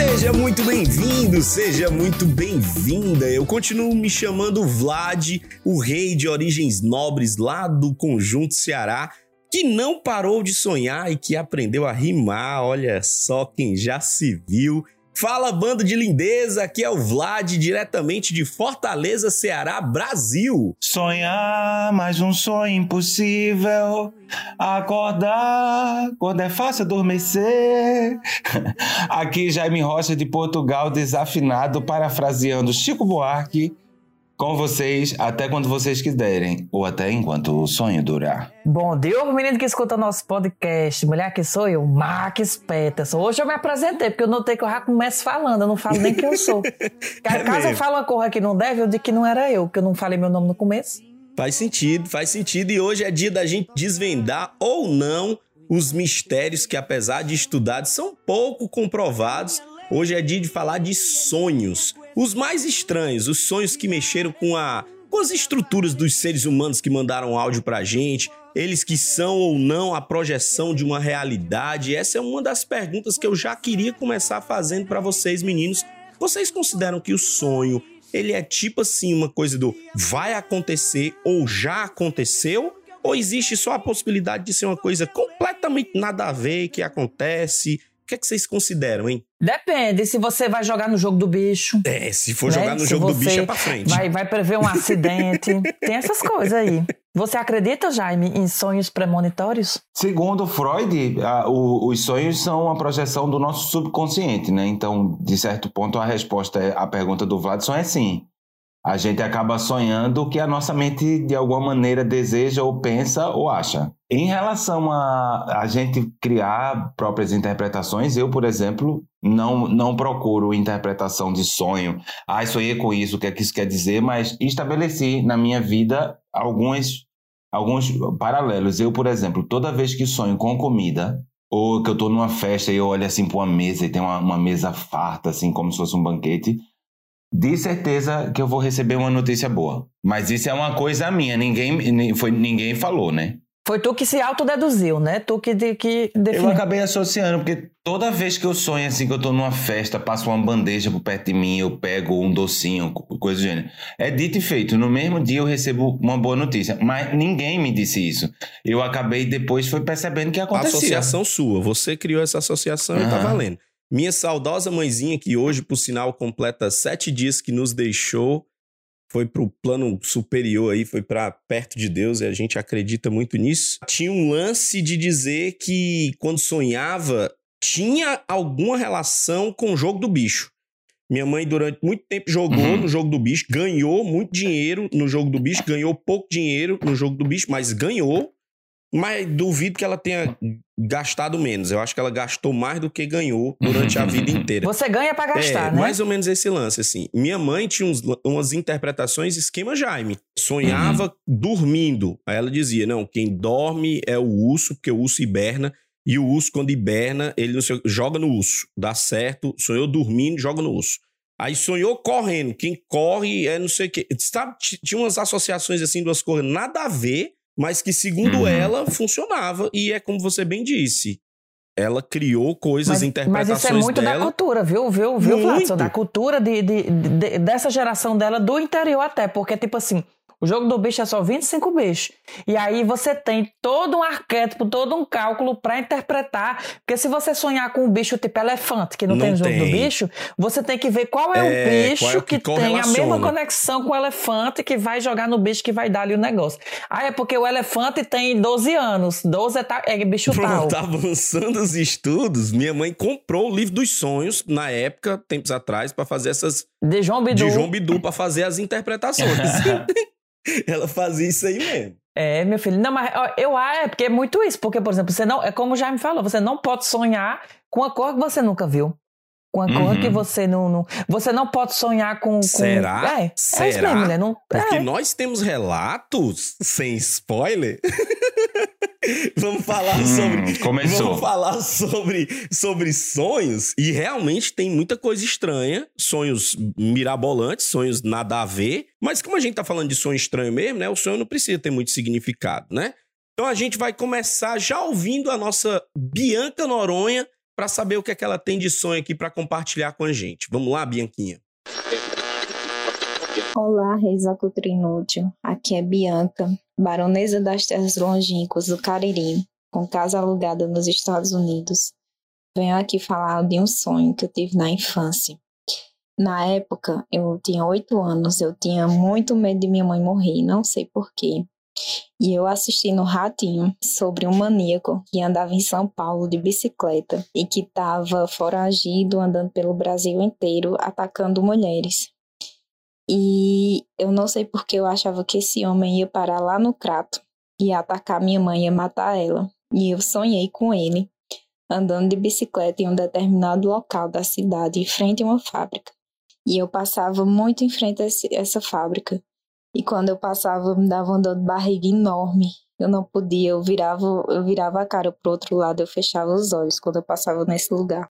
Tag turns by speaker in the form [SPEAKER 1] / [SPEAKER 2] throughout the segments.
[SPEAKER 1] Seja muito bem-vindo, seja muito bem-vinda. Eu continuo me chamando Vlad, o rei de origens nobres lá do Conjunto Ceará, que não parou de sonhar e que aprendeu a rimar. Olha só quem já se viu. Fala, bando de lindeza, aqui é o Vlad, diretamente de Fortaleza, Ceará, Brasil.
[SPEAKER 2] Sonhar, mais um sonho impossível. Acordar, quando é fácil adormecer. Aqui Jaime Rocha de Portugal, desafinado, parafraseando Chico Buarque. Com vocês até quando vocês quiserem, ou até enquanto o sonho durar.
[SPEAKER 3] Bom dia, menino que escuta nosso podcast. Mulher que sou eu, Max Peterson. Hoje eu me apresentei, porque eu notei que eu já começo falando, eu não falo nem quem eu sou.
[SPEAKER 1] É
[SPEAKER 3] Caso eu fale uma coisa que não deve, eu digo que não era eu, que eu não falei meu nome no começo.
[SPEAKER 1] Faz sentido, faz sentido. E hoje é dia da gente desvendar ou não os mistérios que, apesar de estudados, são pouco comprovados. Hoje é dia de falar de sonhos. Os mais estranhos, os sonhos que mexeram com, a, com as estruturas dos seres humanos que mandaram áudio pra gente, eles que são ou não a projeção de uma realidade. Essa é uma das perguntas que eu já queria começar fazendo pra vocês, meninos. Vocês consideram que o sonho, ele é tipo assim uma coisa do vai acontecer ou já aconteceu? Ou existe só a possibilidade de ser uma coisa completamente nada a ver que acontece? O que é que vocês consideram, hein?
[SPEAKER 3] Depende se você vai jogar no jogo do bicho.
[SPEAKER 1] É, se for
[SPEAKER 3] né?
[SPEAKER 1] jogar no
[SPEAKER 3] Se
[SPEAKER 1] jogo do
[SPEAKER 3] você
[SPEAKER 1] bicho é pra frente.
[SPEAKER 3] Vai, vai prever um acidente. Tem essas coisas aí. Você acredita, Jaime, em sonhos premonitórios?
[SPEAKER 2] Segundo Freud, a- o- os sonhos são uma projeção do nosso subconsciente, né? Então, de certo ponto, a resposta é- à pergunta do Vladson é sim. A gente acaba sonhando o que a nossa mente, de alguma maneira, deseja ou pensa ou acha. Em relação a a gente criar próprias interpretações, eu, por exemplo, não, não procuro interpretação de sonho. Ah, sonhei com isso, o que é que isso quer dizer? Mas estabeleci na minha vida alguns alguns paralelos. Eu, por exemplo, toda vez que sonho com comida, ou que eu tô numa festa e eu olho assim para uma mesa e tem uma, uma mesa farta, assim, como se fosse um banquete, de certeza que eu vou receber uma notícia boa. Mas isso é uma coisa minha, ninguém, ni- foi, ninguém falou, né?
[SPEAKER 3] Foi tu que se autodeduziu, né? Tu que, de, que
[SPEAKER 2] Eu
[SPEAKER 3] definiu.
[SPEAKER 2] acabei associando, porque toda vez que eu sonho assim, que eu tô numa festa, passa uma bandeja por perto de mim, eu pego um docinho, co- coisa do gênero. É dito e feito. No mesmo dia eu recebo uma boa notícia. Mas ninguém me disse isso. Eu acabei depois foi percebendo que
[SPEAKER 1] A
[SPEAKER 2] acontecia.
[SPEAKER 1] associação sua, você criou essa associação e tá valendo. Minha saudosa mãezinha, que hoje, por sinal, completa sete dias que nos deixou, foi pro plano superior aí, foi para perto de Deus e a gente acredita muito nisso. Tinha um lance de dizer que quando sonhava tinha alguma relação com o jogo do bicho. Minha mãe, durante muito tempo, jogou
[SPEAKER 2] Uhum.
[SPEAKER 1] no jogo do bicho, ganhou muito dinheiro no jogo do bicho, ganhou pouco dinheiro no jogo do bicho, mas ganhou. Mas duvido que ela tenha gastado menos. Eu acho que ela gastou mais do que ganhou durante a vida inteira.
[SPEAKER 3] Você ganha pra gastar,
[SPEAKER 1] é,
[SPEAKER 3] né?
[SPEAKER 1] mais ou menos esse lance, assim. Minha mãe tinha uns- umas interpretações esquema Jaime. Sonhava
[SPEAKER 3] Uhum.
[SPEAKER 1] dormindo. Aí ela dizia, não, quem dorme é o urso, porque o urso hiberna. E o urso, quando hiberna, ele não sei, joga no urso. Dá certo. Sonhou dormindo, joga no urso. Aí sonhou correndo. Quem corre é não sei o quê. Sabe, tinha umas associações assim, duas coisas nada a ver, mas que, segundo
[SPEAKER 2] Uhum.
[SPEAKER 1] ela, funcionava. E é como você bem disse. Ela criou coisas,
[SPEAKER 3] Mas, mas
[SPEAKER 1] interpretações
[SPEAKER 3] isso é muito
[SPEAKER 1] dela.
[SPEAKER 3] da cultura, viu, viu, viu. Flatson? Da cultura de, de- de- dessa geração dela, do interior até. Porque, tipo assim, o jogo do bicho é só 25 bichos. E aí você tem todo um arquétipo, todo um cálculo pra interpretar. Porque se você sonhar com um bicho tipo elefante, que não,
[SPEAKER 1] Não
[SPEAKER 3] tem jogo do bicho, você tem que ver qual é,
[SPEAKER 1] É,
[SPEAKER 3] o bicho
[SPEAKER 1] é
[SPEAKER 3] que,
[SPEAKER 1] que
[SPEAKER 3] tem a mesma conexão com o elefante que vai jogar no bicho que vai dar ali o negócio. Ah, é porque o elefante tem 12 anos. 12 é, ta- é bicho tal.
[SPEAKER 1] Pronto, avançando os estudos, minha mãe comprou o livro dos sonhos na época, tempos atrás, pra fazer essas
[SPEAKER 3] De João Bidu.
[SPEAKER 1] de João Bidu pra fazer as interpretações. Ela fazia isso aí mesmo.
[SPEAKER 3] É, meu filho. Não, mas eu acho, é porque é muito isso. Porque, por exemplo, você não. É como o Jaime falou, você não pode sonhar com a cor que você nunca viu. com coisa
[SPEAKER 2] Uhum.
[SPEAKER 3] que você não, não. Você não pode sonhar com. com
[SPEAKER 1] Será?
[SPEAKER 3] É, é
[SPEAKER 1] Será?
[SPEAKER 3] isso mesmo, né? Não,
[SPEAKER 1] Porque
[SPEAKER 3] é.
[SPEAKER 1] nós temos relatos sem spoiler. Vamos falar
[SPEAKER 2] Hum,
[SPEAKER 1] sobre.
[SPEAKER 2] começou.
[SPEAKER 1] Vamos falar sobre, sobre sonhos. E realmente tem muita coisa estranha. Sonhos mirabolantes, sonhos nada a ver. Mas como a gente tá falando de sonho estranho mesmo, né? O sonho não precisa ter muito significado, né? Então a gente vai começar já ouvindo a nossa Bianca Noronha para saber o que é que ela tem de sonho aqui para compartilhar com a gente. Vamos lá, Bianquinha.
[SPEAKER 4] Olá, Reis da Inútil. Aqui é Bianca, baronesa das terras longínquas do Cariri, com casa alugada nos Estados Unidos. Venho aqui falar de um sonho que eu tive na infância. Na época, eu tinha oito anos, eu tinha muito medo de minha mãe morrer, não sei porquê. E eu assisti no Ratinho sobre um maníaco que andava em São Paulo de bicicleta e que estava foragido andando pelo Brasil inteiro atacando mulheres. E eu não sei porque eu achava que esse homem ia parar lá no Crato, ia atacar minha mãe, ia matar ela. E eu sonhei com ele, andando de bicicleta em um determinado local da cidade, em frente a uma fábrica. E eu passava muito em frente a essa fábrica. E quando eu passava, me dava uma dor de barriga enorme. Eu não podia, eu virava, eu virava a cara pro outro lado, eu fechava os olhos quando eu passava nesse lugar.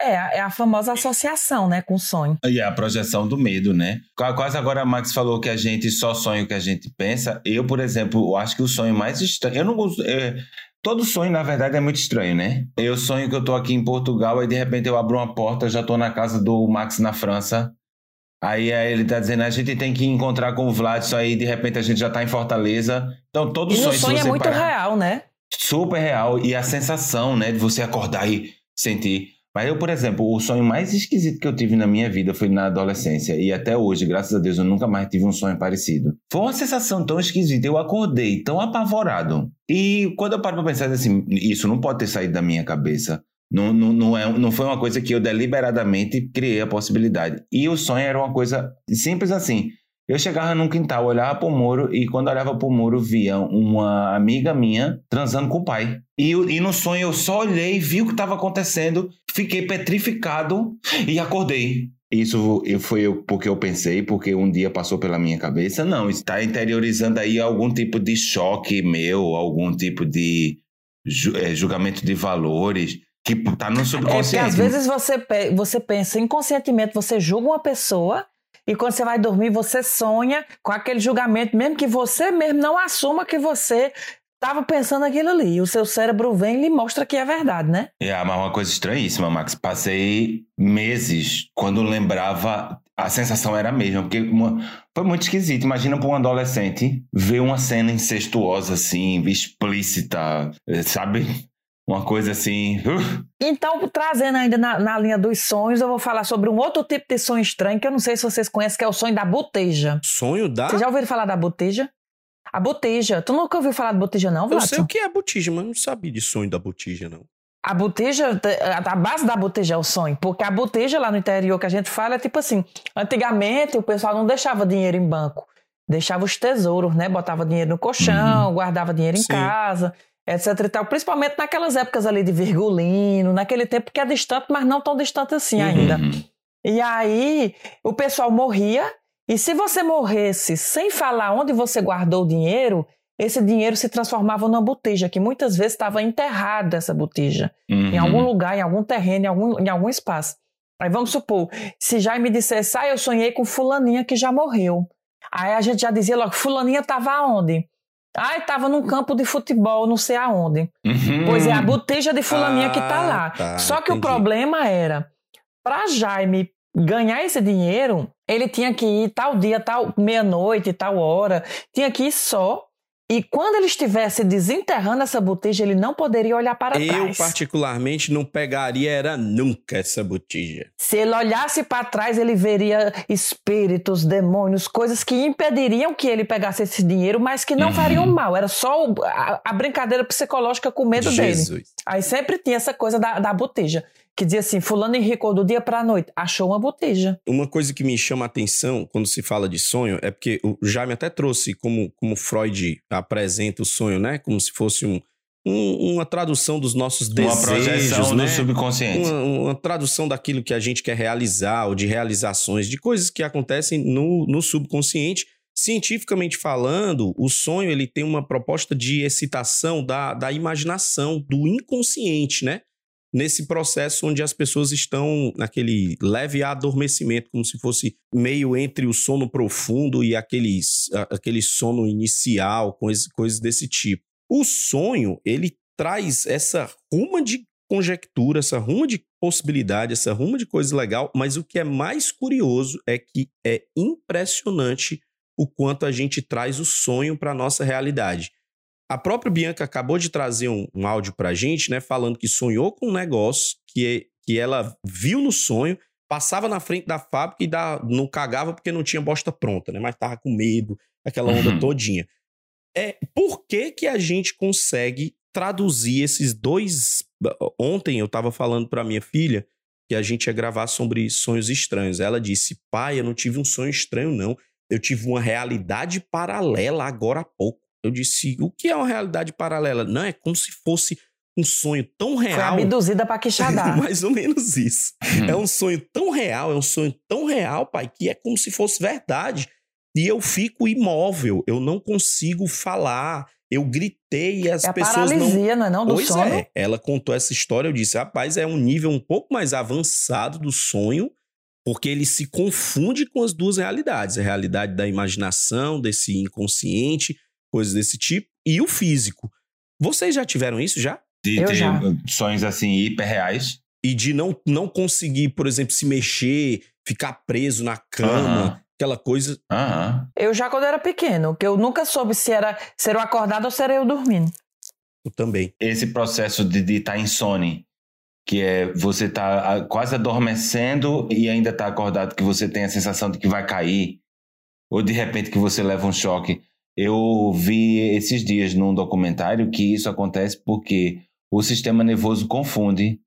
[SPEAKER 3] É, a- é a famosa associação, né, com o sonho.
[SPEAKER 2] E a projeção do medo, né? Qua- Quase agora a Max falou que a gente só sonha o que a gente pensa. Eu, por exemplo, acho que o sonho mais estranho. Eu não gosto. é, Todo sonho, na verdade, é muito estranho, né? Eu sonho que eu tô aqui em Portugal e de repente eu abro uma porta, já tô na casa do Max na França. Aí é, ele tá dizendo, a gente tem que encontrar com o Vlad, isso aí, de repente a gente já tá em Fortaleza. Então, todo
[SPEAKER 3] E
[SPEAKER 2] sonho, se
[SPEAKER 3] sonho é muito
[SPEAKER 2] parar-
[SPEAKER 3] real, né?
[SPEAKER 2] super real e a sensação, né, de você acordar e sentir. Mas eu, por exemplo, o sonho mais esquisito que eu tive na minha vida foi na adolescência e até hoje, graças a Deus, eu nunca mais tive um sonho parecido. Foi uma sensação tão esquisita, eu acordei tão apavorado. E quando eu paro pra pensar assim, isso não pode ter saído da minha cabeça. Não, não, não, é, não foi uma coisa que eu deliberadamente criei a possibilidade. E o sonho era uma coisa simples assim. Eu chegava num quintal, olhava pro muro e quando olhava pro muro via uma amiga minha transando com o pai. E, e no sonho eu só olhei, vi o que estava acontecendo, fiquei petrificado e acordei. Isso foi eu- porque eu pensei, porque um dia passou pela minha cabeça. Não, está interiorizando aí algum tipo de choque meu, algum tipo de ju- eh, julgamento de valores que tá no
[SPEAKER 3] É porque
[SPEAKER 2] subconsciente.
[SPEAKER 3] às vezes você, pe- você pensa inconscientemente, você julga uma pessoa e quando você vai dormir, você sonha com aquele julgamento, mesmo que você mesmo não assuma que você estava pensando aquilo ali. E o seu cérebro vem e lhe mostra que é verdade, né?
[SPEAKER 2] É, mas uma coisa estranhíssima, Max. Passei meses quando lembrava, a sensação era a mesma, porque uma- foi muito esquisito. Imagina para um adolescente ver uma cena incestuosa assim, explícita, sabe? Uma coisa assim. uh,
[SPEAKER 3] Então, trazendo ainda na, na linha dos sonhos, eu vou falar sobre um outro tipo de sonho estranho que eu não sei se vocês conhecem, que é o sonho da boteja.
[SPEAKER 1] Sonho da.
[SPEAKER 3] Vocês já ouviram falar da boteja? A boteja. Tu nunca ouviu falar de boteja, não,
[SPEAKER 1] Eu
[SPEAKER 3] Vlad?
[SPEAKER 1] sei o que é botija, mas não sabia de sonho da botija, não.
[SPEAKER 3] A boteja, a base da boteja é o sonho, porque a boteja lá no interior que a gente fala é tipo assim: antigamente o pessoal não deixava dinheiro em banco, deixava os tesouros, né? Botava dinheiro no colchão, guardava dinheiro em
[SPEAKER 1] Sim.
[SPEAKER 3] casa, etc e tal. Principalmente naquelas épocas ali de Virgulino, naquele tempo que é distante, mas não tão distante assim ainda.
[SPEAKER 2] uhum.
[SPEAKER 3] E aí o pessoal morria, e se você morresse sem falar onde você guardou o dinheiro, esse dinheiro se transformava numa boteja, que muitas vezes estava enterrada essa boteja, em
[SPEAKER 2] Uhum.
[SPEAKER 3] algum lugar, em algum terreno, em algum, em algum espaço. Aí vamos supor, se Jaime dissesse, ah, eu sonhei com fulaninha que já morreu. Aí a gente já dizia logo, fulaninha estava aonde? Ah, estava num campo de futebol, não sei aonde.
[SPEAKER 2] Uhum.
[SPEAKER 3] Pois é, a boteja de fulaninha que
[SPEAKER 1] Ah,
[SPEAKER 3] tá lá.
[SPEAKER 1] tá,
[SPEAKER 3] Só que o
[SPEAKER 1] entendi.
[SPEAKER 3] problema era, para Jaime ganhar esse dinheiro, ele tinha que ir tal dia, tal meia-noite, tal hora, tinha que ir só. E quando ele estivesse desenterrando essa boteja, ele não poderia olhar para
[SPEAKER 1] Eu,
[SPEAKER 3] trás.
[SPEAKER 1] particularmente, não pegaria era nunca essa botija.
[SPEAKER 3] Se ele olhasse para trás, ele veria espíritos, demônios, coisas que impediriam que ele pegasse esse dinheiro, mas que não
[SPEAKER 2] Uhum.
[SPEAKER 3] fariam mal. Era só a, a brincadeira psicológica com medo dele.
[SPEAKER 1] Jesus.
[SPEAKER 3] Aí sempre tinha essa coisa da, da boteja. Que dizia assim: Fulano enricou do dia pra noite, achou uma boteja.
[SPEAKER 1] Uma coisa que me chama a atenção quando se fala de sonho é porque o Jaime até trouxe como, como Freud apresenta o sonho, né? Como se fosse um, um- uma tradução dos nossos
[SPEAKER 2] Uma
[SPEAKER 1] desejos,
[SPEAKER 2] projeção
[SPEAKER 1] né?
[SPEAKER 2] no subconsciente.
[SPEAKER 1] uma, uma tradução daquilo que a gente quer realizar, ou de realizações, de coisas que acontecem no, no subconsciente. Cientificamente falando, o sonho ele tem uma proposta de excitação da, da imaginação, do inconsciente, né? Nesse processo onde as pessoas estão naquele leve adormecimento, como se fosse meio entre o sono profundo e aqueles, a- aquele sono inicial, coisas, coisas desse tipo. O sonho, ele traz essa ruma de conjectura, essa ruma de possibilidade, essa ruma de coisa legal, mas o que é mais curioso é que é impressionante o quanto a gente traz o sonho para nossa realidade. A própria Bianca acabou de trazer um, um áudio pra gente, né, falando que sonhou com um negócio que, é- que ela viu no sonho, passava na frente da fábrica e da, não cagava porque não tinha bosta pronta, né, mas tava com medo, aquela onda
[SPEAKER 2] Uhum.
[SPEAKER 1] todinha. É, por que que a gente consegue traduzir esses dois... Ontem eu tava falando pra minha filha que a gente ia gravar sobre sonhos estranhos. Ela disse, pai, eu não tive um sonho estranho, não. Eu tive uma realidade paralela agora há pouco. Eu disse, o que é uma realidade paralela? Não, é como se fosse um sonho tão
[SPEAKER 3] Foi
[SPEAKER 1] real.
[SPEAKER 3] abduzida pra Quixadá.
[SPEAKER 1] Mais ou menos isso. É um sonho tão real, é um sonho tão real, pai, que é como se fosse verdade. E eu fico imóvel, eu não consigo falar. Eu gritei e as
[SPEAKER 3] é a
[SPEAKER 1] pessoas não
[SPEAKER 3] paralisia, não é não? Do
[SPEAKER 1] pois
[SPEAKER 3] sono.
[SPEAKER 1] é, ela contou essa história, eu disse, rapaz, é um nível um pouco mais avançado do sonho, porque ele se confunde com as duas realidades, a realidade da imaginação, desse inconsciente, coisas desse tipo, e o físico. Vocês já tiveram isso já?
[SPEAKER 2] De
[SPEAKER 3] Eu
[SPEAKER 2] ter
[SPEAKER 3] já.
[SPEAKER 2] sonhos assim hiperreais.
[SPEAKER 1] E de não, não conseguir, por exemplo, se mexer, ficar preso na cama,
[SPEAKER 2] Aham.
[SPEAKER 1] aquela coisa.
[SPEAKER 2] Aham.
[SPEAKER 3] Eu já quando era pequeno, que eu nunca soube se era ser eu acordado ou ser eu dormindo.
[SPEAKER 1] Eu também.
[SPEAKER 2] Esse processo de estar em sono, que é você tá quase adormecendo e ainda tá acordado, que você tem a sensação de que vai cair, ou de repente que você leva um choque. Eu vi esses dias num documentário que isso acontece porque o sistema nervoso confunde,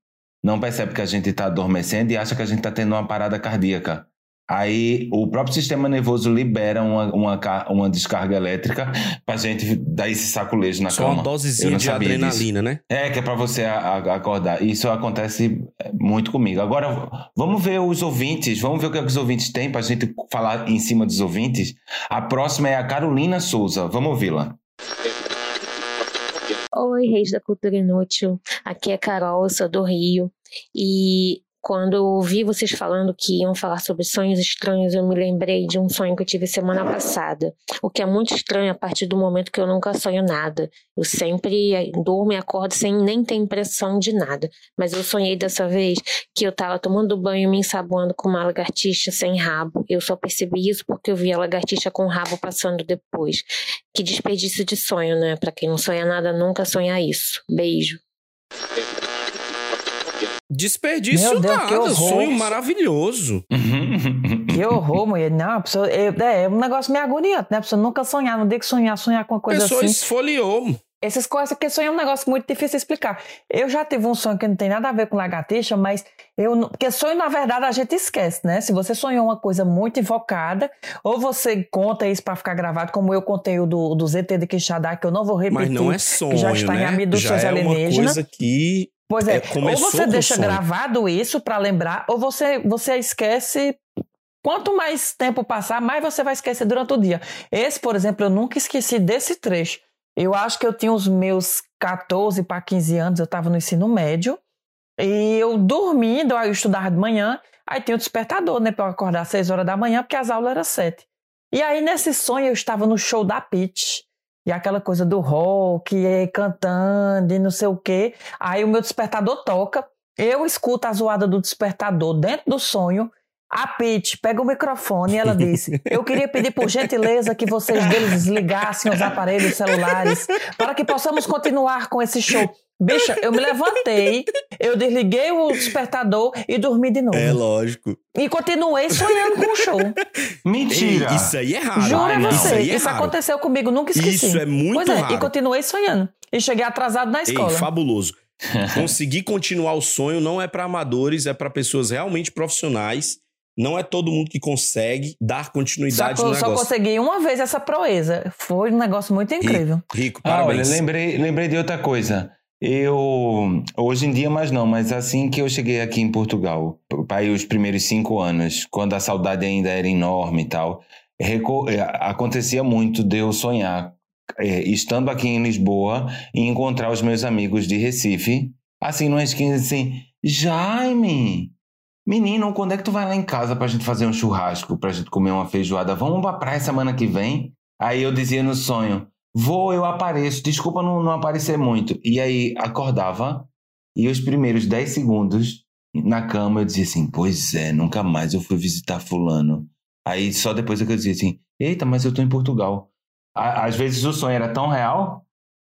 [SPEAKER 2] não percebe que a gente está adormecendo e acha que a gente está tendo uma parada cardíaca. Aí o próprio sistema nervoso libera uma, uma, uma descarga elétrica pra gente dar esse saculejo na
[SPEAKER 1] Só
[SPEAKER 2] cama.
[SPEAKER 1] uma
[SPEAKER 2] Eu
[SPEAKER 1] dosezinha de
[SPEAKER 2] sabia disso.
[SPEAKER 1] adrenalina, né?
[SPEAKER 2] É, que é pra você a- a- acordar. Isso acontece muito comigo. Agora, vamos ver os ouvintes. Vamos ver o que, é que os ouvintes têm pra gente falar em cima dos ouvintes. A próxima é a Carolina Souza. Vamos ouvi-la.
[SPEAKER 5] Oi, Reis da Cultura Inútil. Aqui é Carol, eu sou do Rio. E quando eu ouvi vocês falando que iam falar sobre sonhos estranhos, eu me lembrei de um sonho que eu tive semana passada. O que é muito estranho a partir do momento que eu nunca sonho nada. Eu sempre eh, durmo e acordo sem nem ter impressão de nada. Mas eu sonhei dessa vez que eu tava tomando banho e me ensaboando com uma lagartixa sem rabo. Eu só percebi isso porque eu vi a lagartixa com o rabo passando depois. Que desperdício de sonho, né? Pra quem não sonha nada, nunca sonha isso. Beijo.
[SPEAKER 1] Desperdício
[SPEAKER 3] Meu Deus,
[SPEAKER 1] nada,
[SPEAKER 3] que horror.
[SPEAKER 1] sonho maravilhoso.
[SPEAKER 3] Que horror, mulher. Não, a pessoa, é, é um negócio meio agoniante, né? A pessoa nunca sonhar, no dia que sonhar, sonhar com uma coisa
[SPEAKER 1] pessoa
[SPEAKER 3] assim.
[SPEAKER 1] esfoliou.
[SPEAKER 3] Essas coisas, porque sonho é um negócio muito difícil de explicar. Eu já tive um sonho que não tem nada a ver com lagartixa, mas eu não- porque sonho, na verdade, a gente esquece, né? Se você sonhou uma coisa muito invocada, ou você conta isso pra ficar gravado, como eu contei o do, do ZT de Quixadá, que eu não vou repetir.
[SPEAKER 1] Mas não é sonho,
[SPEAKER 3] que já está em
[SPEAKER 1] né?
[SPEAKER 3] abduções
[SPEAKER 1] já é uma
[SPEAKER 3] alienígenas.
[SPEAKER 1] coisa que
[SPEAKER 3] Pois é,
[SPEAKER 1] É,
[SPEAKER 3] ou você deixa gravado isso pra lembrar, ou você, você esquece. Quanto mais tempo passar, mais você vai esquecer durante o dia. Esse, por exemplo, eu nunca esqueci desse trecho. Eu acho que eu tinha os meus 14 para 15 anos, eu estava no ensino médio, e eu dormindo, aí eu estudava de manhã, aí tinha o despertador, né, para eu acordar às 6 horas da manhã, porque as aulas eram 7. E aí, nesse sonho, eu estava no show da Pitch. E aquela coisa do rock, e cantando e não sei o quê. Aí o meu despertador toca, eu escuto a zoada do despertador dentro do sonho. A Pete pega o microfone e ela disse: Eu queria pedir por gentileza que vocês desligassem os aparelhos celulares para que possamos continuar com esse show. Bicha, eu me levantei, eu desliguei o despertador e dormi de novo.
[SPEAKER 1] é lógico.
[SPEAKER 3] E continuei sonhando com o show.
[SPEAKER 2] Mentira!
[SPEAKER 1] Ei, isso aí é raro.
[SPEAKER 3] Juro a
[SPEAKER 2] não.
[SPEAKER 3] você,
[SPEAKER 1] Isso aí é
[SPEAKER 3] isso
[SPEAKER 1] raro.
[SPEAKER 3] aconteceu comigo, nunca esqueci.
[SPEAKER 1] Isso é muito
[SPEAKER 3] pois é,
[SPEAKER 1] raro.
[SPEAKER 3] E continuei sonhando. E cheguei atrasado na
[SPEAKER 1] Ei,
[SPEAKER 3] escola.
[SPEAKER 1] fabuloso. Conseguir continuar o sonho não é para amadores, é para pessoas realmente profissionais não é todo mundo que consegue dar
[SPEAKER 3] Só,
[SPEAKER 1] continuidade
[SPEAKER 3] co-
[SPEAKER 1] no
[SPEAKER 3] só
[SPEAKER 1] negócio.
[SPEAKER 3] consegui uma vez essa proeza. Foi um negócio muito incrível.
[SPEAKER 1] Rico,
[SPEAKER 2] Ah, olha,
[SPEAKER 1] parabéns.
[SPEAKER 2] lembrei, lembrei de outra coisa. Eu, hoje em dia, mais não, mas assim que eu cheguei aqui em Portugal, para os primeiros cinco anos, quando a saudade ainda era enorme e tal, eh, acontecia muito de eu sonhar, eh, estando aqui em Lisboa, e encontrar os meus amigos de Recife, assim, numa esquina, assim, Jaime, menino, quando é que tu vai lá em casa pra gente fazer um churrasco, pra gente comer uma feijoada? Vamos pra praia semana que vem? Aí eu dizia no sonho, Vou, eu apareço. Desculpa não, não aparecer muito. E aí acordava e os primeiros 10 segundos na cama eu dizia assim: Pois é, nunca mais eu fui visitar Fulano. Aí só depois é que eu dizia assim: Eita, mas eu tô em Portugal. Á- Às vezes o sonho era tão real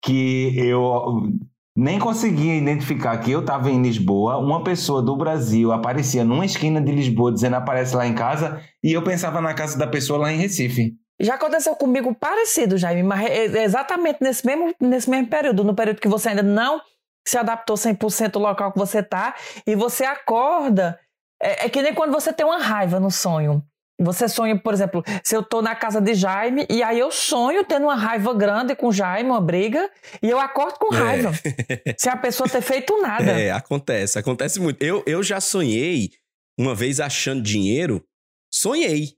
[SPEAKER 2] que eu nem conseguia identificar que eu estava em Lisboa. Uma pessoa do Brasil aparecia numa esquina de Lisboa dizendo aparece lá em casa e eu pensava na casa da pessoa lá em Recife.
[SPEAKER 3] Já aconteceu comigo parecido, Jaime, mas é é exatamente nesse mesmo, nesse mesmo período, no período que você ainda não se adaptou 100% ao local que você tá e você acorda. É, é que nem quando você tem uma raiva no sonho. Você sonha, por exemplo, se eu tô na casa de Jaime e aí eu sonho tendo uma raiva grande com Jaime, uma briga, e eu acordo com raiva. Sem a pessoa ter feito nada.
[SPEAKER 1] É, acontece, acontece muito. Eu, eu já sonhei uma vez achando dinheiro, sonhei.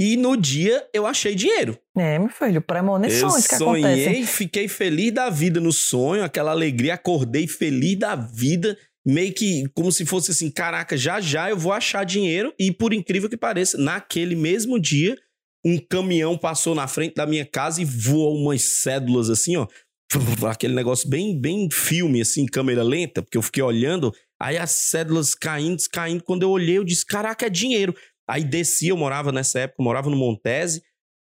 [SPEAKER 1] E no dia eu achei dinheiro.
[SPEAKER 3] É, meu filho,
[SPEAKER 1] Eu
[SPEAKER 3] premonições que
[SPEAKER 1] sonhei,
[SPEAKER 3] acontecem.
[SPEAKER 1] fiquei feliz da vida no sonho, aquela alegria, acordei feliz da vida, meio que como se fosse assim, caraca, já já eu vou achar dinheiro. E por incrível que pareça, naquele mesmo dia, um caminhão passou na frente da minha casa e voou umas cédulas assim, ó. Aquele negócio bem, bem filme, assim, câmera lenta, porque eu fiquei olhando, aí as cédulas caindo, caindo. Quando eu olhei, eu disse: Caraca, é dinheiro. Aí desci, eu morava nessa época, eu morava no Montese,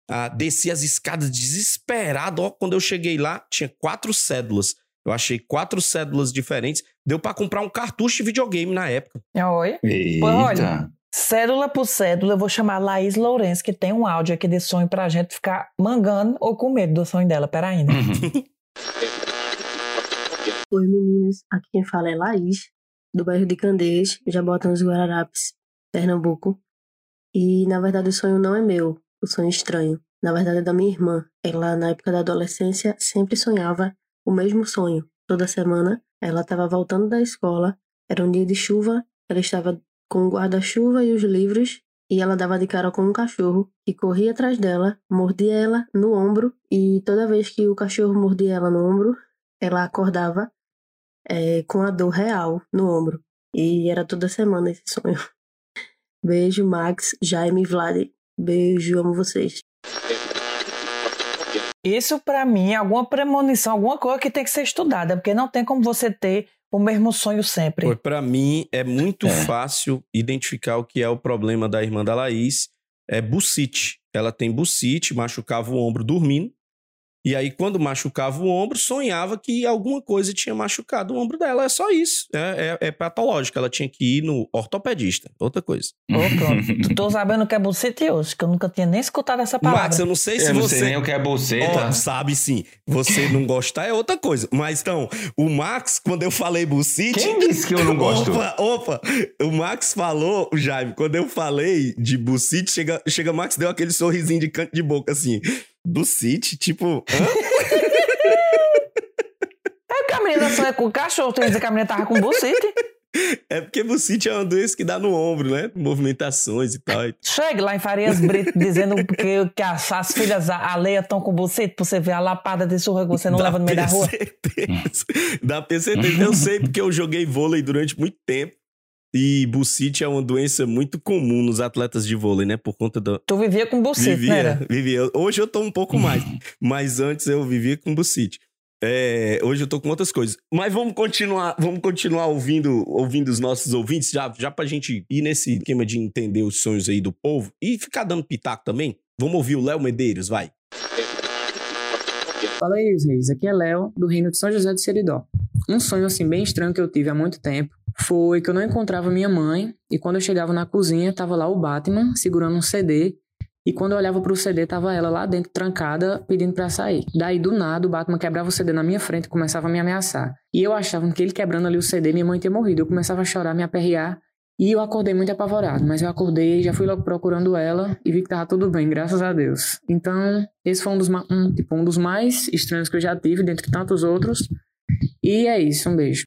[SPEAKER 1] ah, desci as escadas desesperado. Ó, quando eu cheguei lá, tinha quatro cédulas. Eu achei quatro cédulas diferentes. Deu pra comprar um cartucho de videogame na época.
[SPEAKER 3] Olha.
[SPEAKER 2] Eita!
[SPEAKER 3] olha. Cédula por cédula, eu vou chamar a Laís Lourenço, que tem um áudio aqui de sonho pra gente ficar mangando ou com medo do sonho dela. Pera ainda.
[SPEAKER 6] Oi meninas, aqui quem fala é Laís, do bairro de Candeias, Jabotão dos Guararapes, Pernambuco. E na verdade o sonho não é meu, o sonho estranho. Na verdade é da minha irmã. Ela, na época da adolescência, sempre sonhava o mesmo sonho. Toda semana ela estava voltando da escola, era um dia de chuva, ela estava com o guarda-chuva e os livros, e ela dava de cara com um cachorro que corria atrás dela, mordia ela no ombro, e toda vez que o cachorro mordia ela no ombro, ela acordava é, com a dor real no ombro. E era toda semana esse sonho. Beijo, Max, Jaime e Vlad. Beijo, amo vocês.
[SPEAKER 3] Isso pra mim é alguma premonição, alguma coisa que tem que ser estudada, porque não tem como você ter o mesmo sonho sempre.
[SPEAKER 1] Para mim é muito
[SPEAKER 2] É.
[SPEAKER 1] fácil identificar o que é o problema da irmã da Laís. É bucite. Ela tem bucite, machucava o ombro dormindo. E aí, quando machucava o ombro, sonhava que alguma coisa tinha machucado o ombro dela. É só isso. É, é, é patológico. Ela tinha que ir no ortopedista. Outra coisa.
[SPEAKER 3] Ô, pronto. Tu tô sabendo que é bucete hoje, que eu nunca tinha nem escutado essa palavra.
[SPEAKER 1] Max, eu não sei se
[SPEAKER 2] Eu não
[SPEAKER 1] você.
[SPEAKER 2] sei nem o que é bolseta.
[SPEAKER 1] Ó, sabe sim. Você não gostar é outra coisa. Mas então, o Max, quando eu falei bucite.
[SPEAKER 2] Quem disse que eu não gosto?
[SPEAKER 1] Opa, opa! O Max falou, Jaime, quando eu falei de bucite, chega, chega Max deu aquele sorrisinho de canto de boca assim. Bucite, tipo. hã?
[SPEAKER 3] É que a menina sonha com o cachorro, tu ia dizer que a menina tava com bucete.
[SPEAKER 1] É porque bucite é uma doença que dá no ombro, né? Movimentações e tal.
[SPEAKER 3] Chegue lá em Farias Brito dizendo que, que as, as filhas alheias estão com bucete pra você ver a lapada de surra que você não
[SPEAKER 1] Dá
[SPEAKER 3] leva no meio da rua.
[SPEAKER 1] certeza. Dá pra certeza. Eu sei porque eu joguei vôlei durante muito tempo. E bucite é uma doença muito comum nos atletas de vôlei, né? Por conta da.
[SPEAKER 3] Tu vivia com bucete, né?
[SPEAKER 1] Vivia,
[SPEAKER 3] era?
[SPEAKER 1] vivia. Hoje eu tô um pouco mais. mas antes eu vivia com bucite. É, hoje eu tô com outras coisas. Mas vamos continuar, vamos continuar ouvindo, ouvindo os nossos ouvintes, já, já pra gente ir nesse esquema de entender os sonhos aí do povo e ficar dando pitaco também. Vamos ouvir o Léo Medeiros, vai.
[SPEAKER 7] Fala aí, reis. Aqui é Léo, do reino de São José do Seridó. Um sonho assim bem estranho que eu tive há muito tempo foi que eu não encontrava minha mãe e quando eu chegava na cozinha tava lá o Batman segurando um CD e quando eu olhava pro CD tava ela lá dentro trancada pedindo pra sair. Daí do nada o Batman quebrava o CD na minha frente e começava a me ameaçar. E eu achava que ele quebrando ali o CD minha mãe tinha morrido. Eu começava a chorar, me aperrear E eu acordei muito apavorado, mas eu acordei, já fui logo procurando ela e vi que tava tudo bem, graças a Deus. Então, esse foi um dos, um, tipo, um dos mais estranhos que eu já tive, dentre tantos outros. E é isso, um beijo.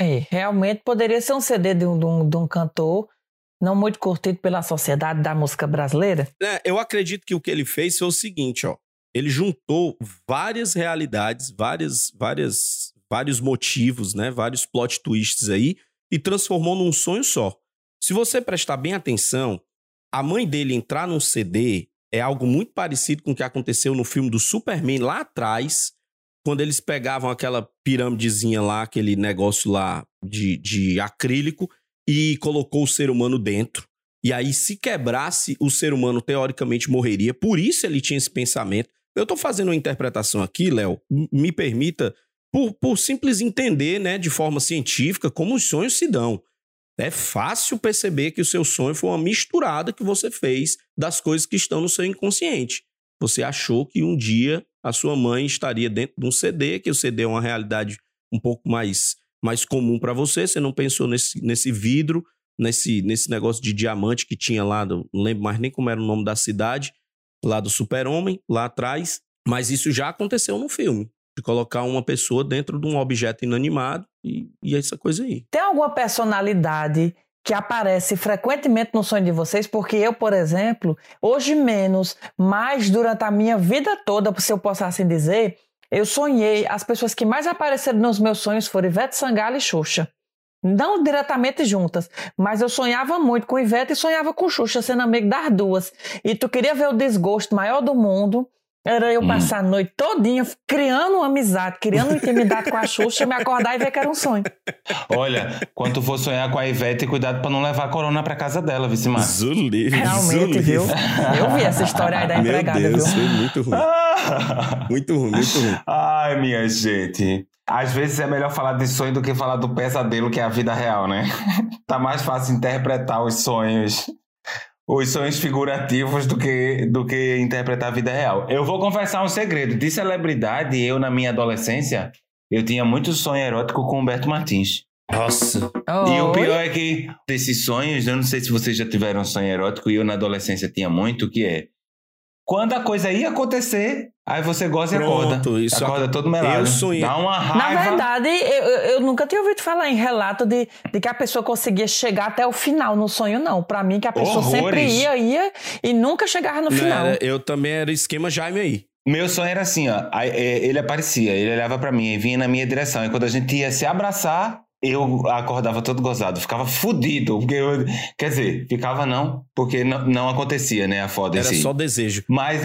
[SPEAKER 3] É, realmente poderia ser um CD de um, de um, de um cantor não muito curtido pela sociedade da música brasileira.
[SPEAKER 1] É, eu acredito que o que ele fez foi o seguinte, ó. Ele juntou várias realidades, várias, várias, vários motivos, né? Vários plot twists aí e transformou num sonho só. Se você prestar bem atenção, a mãe dele entrar num CD é algo muito parecido com o que aconteceu no filme do Superman lá atrás, quando eles pegavam aquela pirâmidezinha lá, aquele negócio lá de, de acrílico e colocou o ser humano dentro. E aí, se quebrasse, o ser humano teoricamente morreria. Por isso ele tinha esse pensamento. Eu estou fazendo uma interpretação aqui, Léo, me permita, por, por simples entender, né, de forma científica, como os sonhos se dão. É fácil perceber que o seu sonho foi uma misturada que você fez das coisas que estão no seu inconsciente. Você achou que um dia a sua mãe estaria dentro de um CD, que o CD é uma realidade um pouco mais, mais comum para você. Você não pensou nesse, nesse vidro, nesse, nesse negócio de diamante que tinha lá, não lembro mais nem como era o nome da cidade, lá do Super-Homem, lá atrás. Mas isso já aconteceu no filme de colocar uma pessoa dentro de um objeto inanimado e, e essa coisa aí.
[SPEAKER 3] Tem alguma personalidade que aparece frequentemente no sonho de vocês? Porque eu, por exemplo, hoje menos, mas durante a minha vida toda, se eu posso assim dizer, eu sonhei, as pessoas que mais apareceram nos meus sonhos foram Ivete Sangalo e Xuxa. Não diretamente juntas, mas eu sonhava muito com Ivete e sonhava com Xuxa, sendo amigo das duas. E tu queria ver o desgosto maior do mundo era eu hum. passar a noite todinha criando uma amizade, criando intimidade com a Xuxa, me acordar e ver que era um sonho.
[SPEAKER 2] Olha, quando tu for sonhar com a Ivete, cuidado pra não levar a corona pra casa dela, Vicimar.
[SPEAKER 1] Zulê,
[SPEAKER 3] Realmente, viu? Eu vi essa história aí da empregada,
[SPEAKER 1] Meu Deus,
[SPEAKER 3] viu?
[SPEAKER 1] foi muito ruim. muito ruim, muito ruim.
[SPEAKER 2] Ai, minha gente. Às vezes é melhor falar de sonho do que falar do pesadelo que é a vida real, né? tá mais fácil interpretar os sonhos os sonhos figurativos do que, do que interpretar a vida real. Eu vou confessar um segredo. De celebridade, eu, na minha adolescência, eu tinha muito sonho erótico com Humberto Martins.
[SPEAKER 1] Nossa!
[SPEAKER 2] E o pior é que desses sonhos, eu não sei se vocês já tiveram um sonho erótico, e eu na adolescência tinha muito, que é quando a coisa ia acontecer, aí você goza
[SPEAKER 1] Pronto,
[SPEAKER 2] e acorda.
[SPEAKER 1] Isso
[SPEAKER 2] acorda todo melado.
[SPEAKER 1] Eu sonhei.
[SPEAKER 2] Dá uma raiva.
[SPEAKER 3] Na verdade, eu, eu nunca tinha ouvido falar em relato de, de que a pessoa conseguia chegar até o final no sonho, não. Para mim, que a pessoa
[SPEAKER 2] Horrores.
[SPEAKER 3] sempre ia, ia e nunca chegava no final.
[SPEAKER 1] Era- eu também era esquema Jaime aí.
[SPEAKER 2] Meu sonho era assim, ó. aí, é, Ele aparecia, ele olhava pra mim e vinha na minha direção. E quando a gente ia se abraçar, eu acordava todo gozado. Ficava fudido. Porque eu, quer dizer, ficava não, porque não, não acontecia, né? A foda
[SPEAKER 1] Era
[SPEAKER 2] si.
[SPEAKER 1] só desejo.
[SPEAKER 2] Mas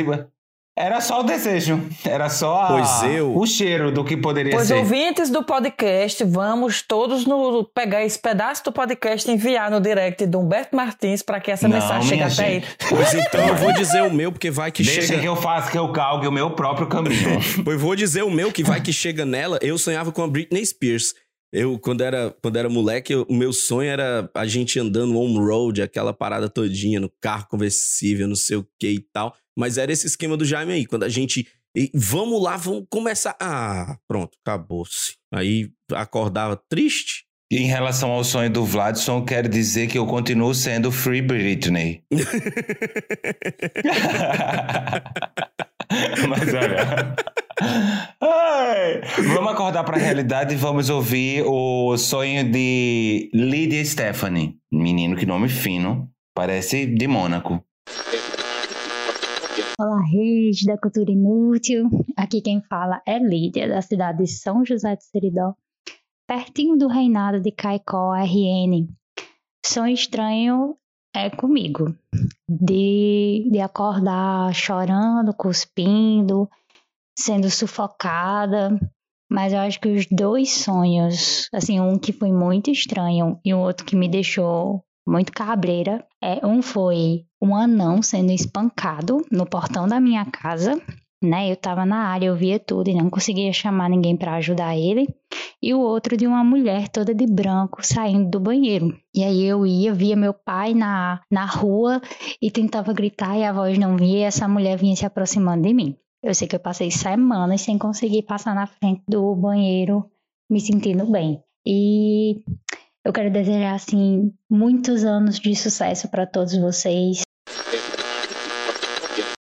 [SPEAKER 2] era só o desejo. Era só a-
[SPEAKER 1] Pois eu-
[SPEAKER 2] o cheiro do que poderia
[SPEAKER 3] Pois
[SPEAKER 2] ser.
[SPEAKER 3] ouvintes do podcast, vamos todos no, pegar esse pedaço do podcast e enviar no direct do Humberto Martins para que essa
[SPEAKER 2] Não,
[SPEAKER 3] mensagem chegue até ele.
[SPEAKER 1] Pois então eu vou dizer o meu, porque vai que
[SPEAKER 2] Deixa
[SPEAKER 1] chega.
[SPEAKER 2] que eu faça, que eu calgue o meu próprio caminho.
[SPEAKER 1] Pois vou dizer o meu, que vai que chega nela. Eu sonhava com a Britney Spears. Eu, quando era, quando era moleque, eu- o meu sonho era a gente andando on road, aquela parada todinha no carro conversível, não sei o que e tal. Mas era esse esquema do Jaime aí, quando a gente. e vamos lá, vamos começar. Ah, pronto, acabou-se. Aí acordava triste.
[SPEAKER 2] E em relação ao sonho do Vladson, quero dizer que eu continuo sendo Free Britney. Mas olha. Ai, vamos acordar para a realidade e vamos ouvir o sonho de Lydia Stephanie. Menino, que nome fino. Parece de Mônaco.
[SPEAKER 8] Olá, rede da cultura inútil. Aqui quem fala é Lídia, da cidade de São José de Seridó, pertinho do reinado de Caicó RN. Sonho estranho é comigo, de, de acordar chorando, cuspindo, sendo sufocada. Mas eu acho que os dois sonhos, assim, um que foi muito estranho e o outro que me deixou muito cabreira, é um foi um anão sendo espancado no portão da minha casa, né? Eu tava na área, eu via tudo e não conseguia chamar ninguém para ajudar ele. E o outro de uma mulher toda de branco saindo do banheiro. E aí eu ia, via meu pai na, na rua e tentava gritar e a voz não vinha e essa mulher vinha se aproximando de mim. Eu sei que eu passei semanas sem conseguir passar na frente do banheiro me sentindo bem. E Eu quero desejar, assim, muitos anos de sucesso para todos vocês.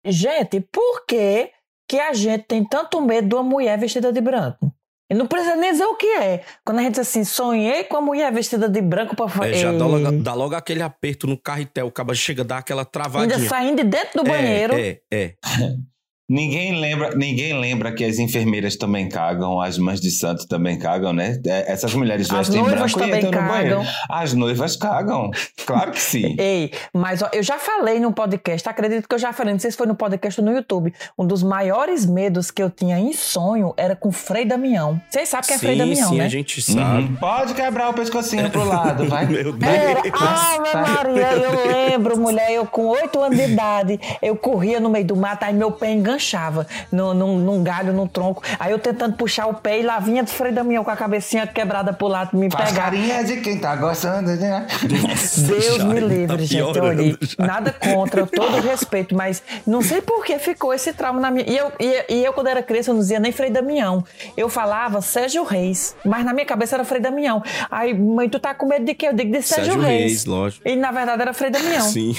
[SPEAKER 3] Gente, por que, que a gente tem tanto medo de uma mulher vestida de branco? E não precisa nem dizer o que é. Quando a gente diz assim, sonhei com a mulher vestida de branco pra
[SPEAKER 1] É, já dá logo, dá logo aquele aperto no carretel, o cabo chega dar aquela travadinha.
[SPEAKER 3] Ainda saindo de dentro do
[SPEAKER 1] É,
[SPEAKER 3] banheiro.
[SPEAKER 1] É, é.
[SPEAKER 2] Ninguém lembra, ninguém lembra que as enfermeiras também cagam, as mães de santo também cagam, né? É, Essas mulheres vestem branco e
[SPEAKER 3] também
[SPEAKER 2] entram no banheiro.
[SPEAKER 3] cagam.
[SPEAKER 2] As noivas cagam, claro que sim.
[SPEAKER 3] Ei, mas ó, eu já falei no podcast, acredito que eu já falei, não sei se foi no podcast ou no YouTube. Um dos maiores medos que eu tinha em sonho era com Frei Damião. Vocês sabem quem é Frei
[SPEAKER 1] Sim,
[SPEAKER 3] Damião,
[SPEAKER 1] sim,
[SPEAKER 3] né?
[SPEAKER 1] a gente sabe.
[SPEAKER 2] Uhum. Pode quebrar o pescocinho pro lado, vai.
[SPEAKER 1] Meu Deus.
[SPEAKER 3] Era, Ave Maria, eu lembro, mulher, eu com oito anos de idade, eu corria no meio do mato, aí meu pé no, num, num galho, num tronco. Aí eu tentando puxar o pé e lá vinha de Frei Damião com a cabecinha quebrada pro lado me
[SPEAKER 2] Faz
[SPEAKER 3] pegar.
[SPEAKER 2] carinha de quem tá gostando, né?
[SPEAKER 3] Deus
[SPEAKER 1] Já
[SPEAKER 3] me
[SPEAKER 1] tá
[SPEAKER 3] livre, gente.
[SPEAKER 1] piorando
[SPEAKER 3] Olha,
[SPEAKER 1] já.
[SPEAKER 3] nada contra, todo respeito, mas não sei por que ficou esse trauma na minha. E eu, e, e eu, quando era criança, eu não dizia nem Frei Damião. Eu falava Sérgio Reis, mas na minha cabeça era Frei Damião. Aí, mãe, tu tá com medo de quê? Eu digo de Sérgio,
[SPEAKER 1] Sérgio
[SPEAKER 3] Reis.
[SPEAKER 1] Reis, lógico.
[SPEAKER 3] E na verdade era Frei Damião.
[SPEAKER 1] Sim.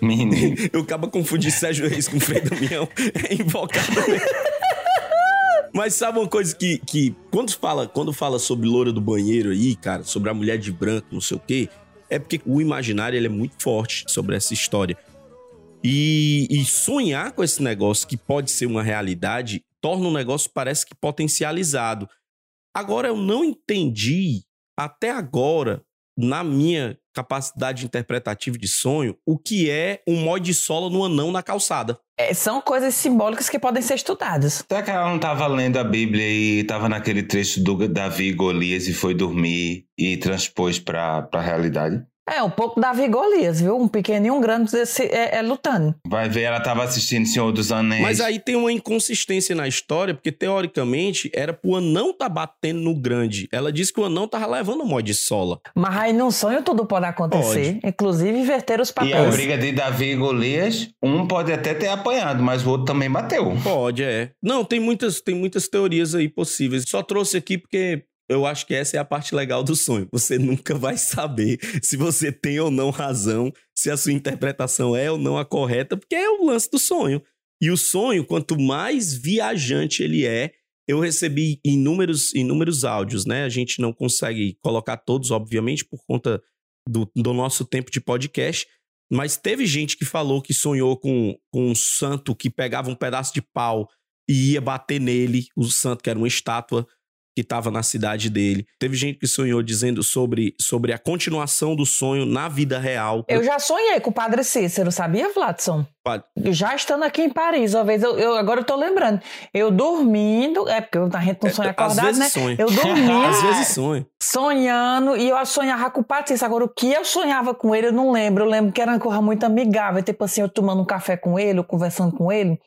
[SPEAKER 2] Menino.
[SPEAKER 1] Eu acabo confundir Sérgio Reis com Frei Damião. É invocado mesmo. Mas sabe uma coisa que, que quando, fala, quando fala sobre loura do banheiro aí, cara, sobre a mulher de branco, não sei o quê, é porque o imaginário ele é muito forte sobre essa história. E, e sonhar com esse negócio que pode ser uma realidade torna um negócio parece que potencializado. Agora eu não entendi até agora na minha capacidade interpretativa de sonho o que é um mod de sola no anão na calçada.
[SPEAKER 3] É, são coisas simbólicas que podem ser estudadas.
[SPEAKER 2] Será que ela não tava lendo a Bíblia e tava naquele trecho do Davi e Golias e foi dormir e transpôs pra, pra realidade?
[SPEAKER 3] É, um pouco Davi e Golias, viu? Um pequeno e um grande esse- é, é lutando.
[SPEAKER 2] Vai ver, ela tava assistindo Senhor dos Anéis.
[SPEAKER 1] Mas aí tem uma inconsistência na história, porque teoricamente era pro anão tá batendo no grande. Ela disse que o anão tava levando o mod de sola.
[SPEAKER 3] Mas aí num sonho tudo pode acontecer, inclusive inverter os
[SPEAKER 2] E a
[SPEAKER 3] papéis.
[SPEAKER 2] briga de Davi e Golias, um pode até ter apanhado, mas o outro também bateu.
[SPEAKER 1] Pode, é. Não, tem muitas, tem muitas teorias aí possíveis. Só trouxe aqui porque eu acho que essa é a parte legal do sonho. Você nunca vai saber se você tem ou não razão, se a sua interpretação é ou não a correta, porque é o lance do sonho. E o sonho, quanto mais viajante ele é, eu recebi inúmeros, inúmeros áudios, né? A gente não consegue colocar todos, obviamente, por conta do, do nosso tempo de podcast. Mas teve gente que falou que sonhou com, com um santo que pegava um pedaço de pau e ia bater nele, o santo que era uma estátua que estava na cidade dele. Teve gente que sonhou dizendo sobre, sobre a continuação do sonho na vida real.
[SPEAKER 3] Eu já sonhei com o Padre Cícero, sabia, Vladson? Já estando aqui em Paris, uma vez, eu, eu- agora eu tô lembrando. Eu dormindo, é porque a gente não sonha
[SPEAKER 1] É, Às
[SPEAKER 3] acordado,
[SPEAKER 1] vezes
[SPEAKER 3] né?
[SPEAKER 1] sonha.
[SPEAKER 3] Eu dormindo,
[SPEAKER 1] Às vezes sonha.
[SPEAKER 3] sonhando, e eu sonhava com o Padre Cícero. Agora, o que eu sonhava com ele, eu não lembro. Eu lembro que era uma coisa muito amigável, tipo assim, eu tomando um café com ele, ou conversando com ele.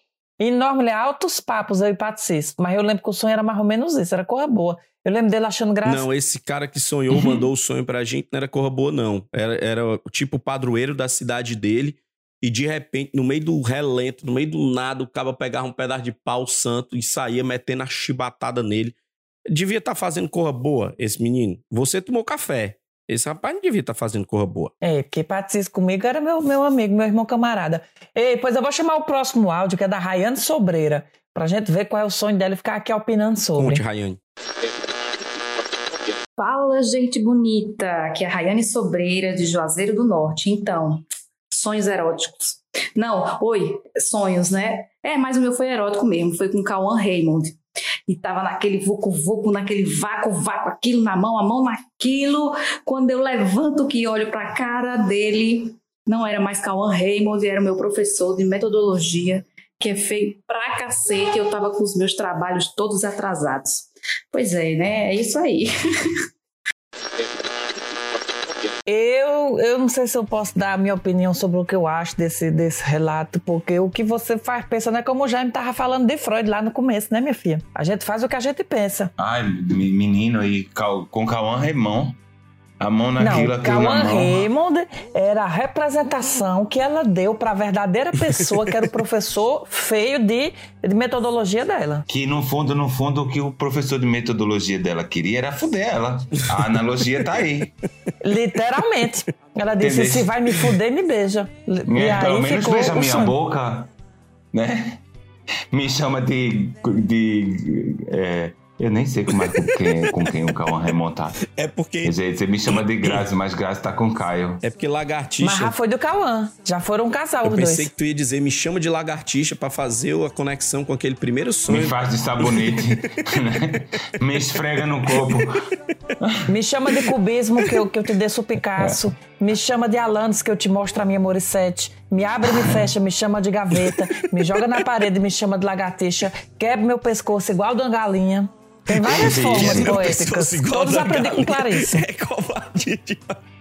[SPEAKER 3] Enorme, ele, altos papos, eu e o Padre Cícero. Mas eu lembro que o sonho era mais ou menos isso, era coisa boa. Eu lembro dele achando graça.
[SPEAKER 1] Não, esse cara que sonhou, mandou o sonho pra gente, não era corra boa, não. Era, era tipo o padroeiro da cidade dele. E de repente, no meio do relento, no meio do nada, o cara pegava um pedaço de pau santo e saía metendo a chibatada nele. Devia estar fazendo corra boa, esse menino. Você tomou café. Esse rapaz não devia estar fazendo corra boa.
[SPEAKER 3] É, porque Patrícia comigo era meu, meu amigo, meu irmão camarada. Ei, pois eu vou chamar o próximo áudio, que é da Rayane Sobreira, pra gente ver qual é o sonho dela e ficar aqui opinando sobre.
[SPEAKER 1] Conte, Rayane.
[SPEAKER 9] Fala, gente bonita! Aqui é a Rayane Sobreira, de Juazeiro do Norte. Então, sonhos eróticos. Não, oi, sonhos, né? É, mas o meu foi erótico mesmo, foi com Cauã Raymond. E tava naquele vucu-vucu, naquele vácuo-vácuo, aquilo na mão, a mão naquilo. Quando eu levanto que olho pra cara dele, não era mais Cauã Raymond, era o meu professor de metodologia, que é feio pra cacete. Eu tava com os meus trabalhos todos atrasados. Pois é, né? É isso aí.
[SPEAKER 3] Eu, eu não sei se eu posso dar a minha opinião sobre o que eu acho desse, desse relato, porque o que você faz pensando é como o Jaime tava falando de Freud lá no começo, né, minha filha? A gente faz o que a gente pensa.
[SPEAKER 2] Ai, me- menino, e com Cauã Raymond. A mão naquilo, aquilo na mão.
[SPEAKER 3] Raymond era a representação que ela deu para a verdadeira pessoa, que era o professor feio de, de metodologia dela.
[SPEAKER 2] Que no fundo, no fundo, o que o professor de metodologia dela queria era fuder ela. A analogia tá aí.
[SPEAKER 3] Literalmente. Ela disse:
[SPEAKER 2] Entendeu?
[SPEAKER 3] se vai me fuder, me beija. E
[SPEAKER 2] É, pelo menos beija minha boca, né? Me chama de. de é, eu nem sei como é com quem, com quem o Cauã remontar.
[SPEAKER 1] É porque.
[SPEAKER 2] Gente, você me chama de Grazi, mas Grazi tá com Caio.
[SPEAKER 1] É porque
[SPEAKER 3] Mas
[SPEAKER 1] lagartixa.
[SPEAKER 3] já foi do Cauã. Já foram um casal
[SPEAKER 1] Eu
[SPEAKER 3] os
[SPEAKER 1] pensei
[SPEAKER 3] dois.
[SPEAKER 1] que tu ia dizer, me chama de lagartixa pra fazer a conexão com aquele primeiro sonho.
[SPEAKER 2] Me faz de sabonete. né? me esfrega no corpo.
[SPEAKER 3] Me chama de cubismo que eu, que eu te desço o
[SPEAKER 2] É.
[SPEAKER 3] Picasso. Me chama de Alanis que eu te mostro a minha Morissette. Me abre e me fecha, me chama de gaveta. Me joga na parede, me chama de lagartixa. Quebra meu pescoço igual de uma galinha. Tem várias
[SPEAKER 2] Sim.
[SPEAKER 3] formas
[SPEAKER 2] Meu
[SPEAKER 3] poéticas. Todos
[SPEAKER 1] da
[SPEAKER 3] aprendi com. Clarice.
[SPEAKER 1] É covardia demais.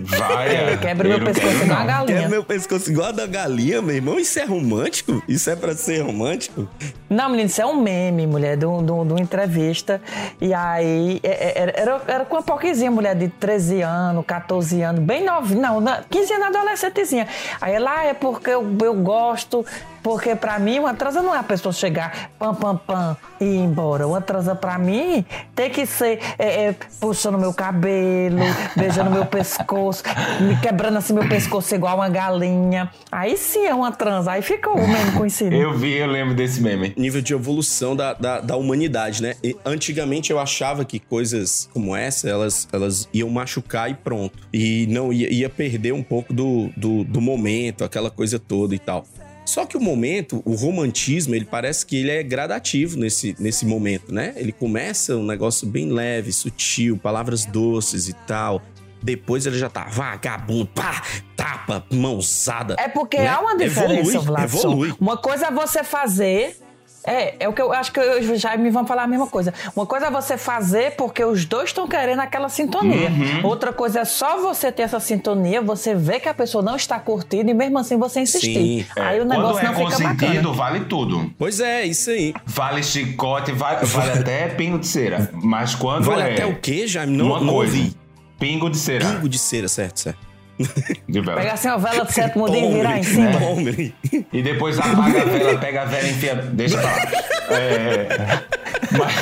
[SPEAKER 2] Vai.
[SPEAKER 3] É, quebra meu pescoço
[SPEAKER 2] quero,
[SPEAKER 3] igual a galinha.
[SPEAKER 1] Quer meu pescoço igual a da galinha, meu irmão? Isso é romântico? Isso é pra ser romântico?
[SPEAKER 3] Não, menino, isso é um meme, mulher, de, um- de um- de uma entrevista. E aí, é- é- era, era, era com uma poquezinha, mulher de 13 anos, 14 anos, bem novinha, não, na- 15 anos adolescentezinha. Aí ela, ah, é porque eu, eu gosto, porque pra mim uma transa não é a pessoa chegar, pam, pam, pam, e ir embora. Uma transa pra mim tem que ser é, é, puxando meu cabelo, beijando meu pescoço, me quebrando assim meu pescoço igual uma galinha. Aí sim é uma transa, aí fica o meme conhecido.
[SPEAKER 2] Eu vi, eu lembro desse meme.
[SPEAKER 1] Nível de evolução da, da, da humanidade, né? E antigamente eu achava que coisas como essa, elas, elas iam machucar e pronto. E não ia, ia perder um pouco do, do, do momento, aquela coisa toda e tal. Só que o momento, o romantismo, ele parece que ele é gradativo nesse, nesse momento, né? Ele começa um negócio bem leve, sutil, palavras doces e tal. Depois ele já tá vagabundo, pá, tapa, mãozada.
[SPEAKER 3] É porque
[SPEAKER 1] né?
[SPEAKER 3] há uma diferença,
[SPEAKER 1] Evolui,
[SPEAKER 3] Vladson.
[SPEAKER 1] evolui.
[SPEAKER 3] Uma coisa é você fazer. É, é o que eu acho que eu e o Jaime vão falar a mesma coisa. Uma coisa é você fazer porque os dois estão querendo aquela sintonia.
[SPEAKER 2] Uhum.
[SPEAKER 3] Outra coisa é só você ter essa sintonia, você vê que a pessoa não está curtindo e mesmo assim você insistir.
[SPEAKER 1] Sim,
[SPEAKER 3] Aí o negócio
[SPEAKER 2] Quando é
[SPEAKER 3] não fica
[SPEAKER 2] consentido,
[SPEAKER 3] bacana.
[SPEAKER 2] vale tudo.
[SPEAKER 1] Pois é, isso aí.
[SPEAKER 2] Vale chicote, vale, vale até pingo de cera. Mas quando
[SPEAKER 1] Vale
[SPEAKER 2] é
[SPEAKER 1] até o quê, Jaime? Não,
[SPEAKER 2] uma
[SPEAKER 1] não
[SPEAKER 2] coisa,
[SPEAKER 1] ouvi.
[SPEAKER 2] pingo de cera.
[SPEAKER 1] Pingo de cera, certo, certo.
[SPEAKER 2] De vela.
[SPEAKER 3] Pega assim a vela de sétimo dia e virar em
[SPEAKER 1] Homem,
[SPEAKER 3] cima.
[SPEAKER 1] homem.
[SPEAKER 2] E depois apaga a vela, pega a vela e enfia. Deixa pra lá. É, mas,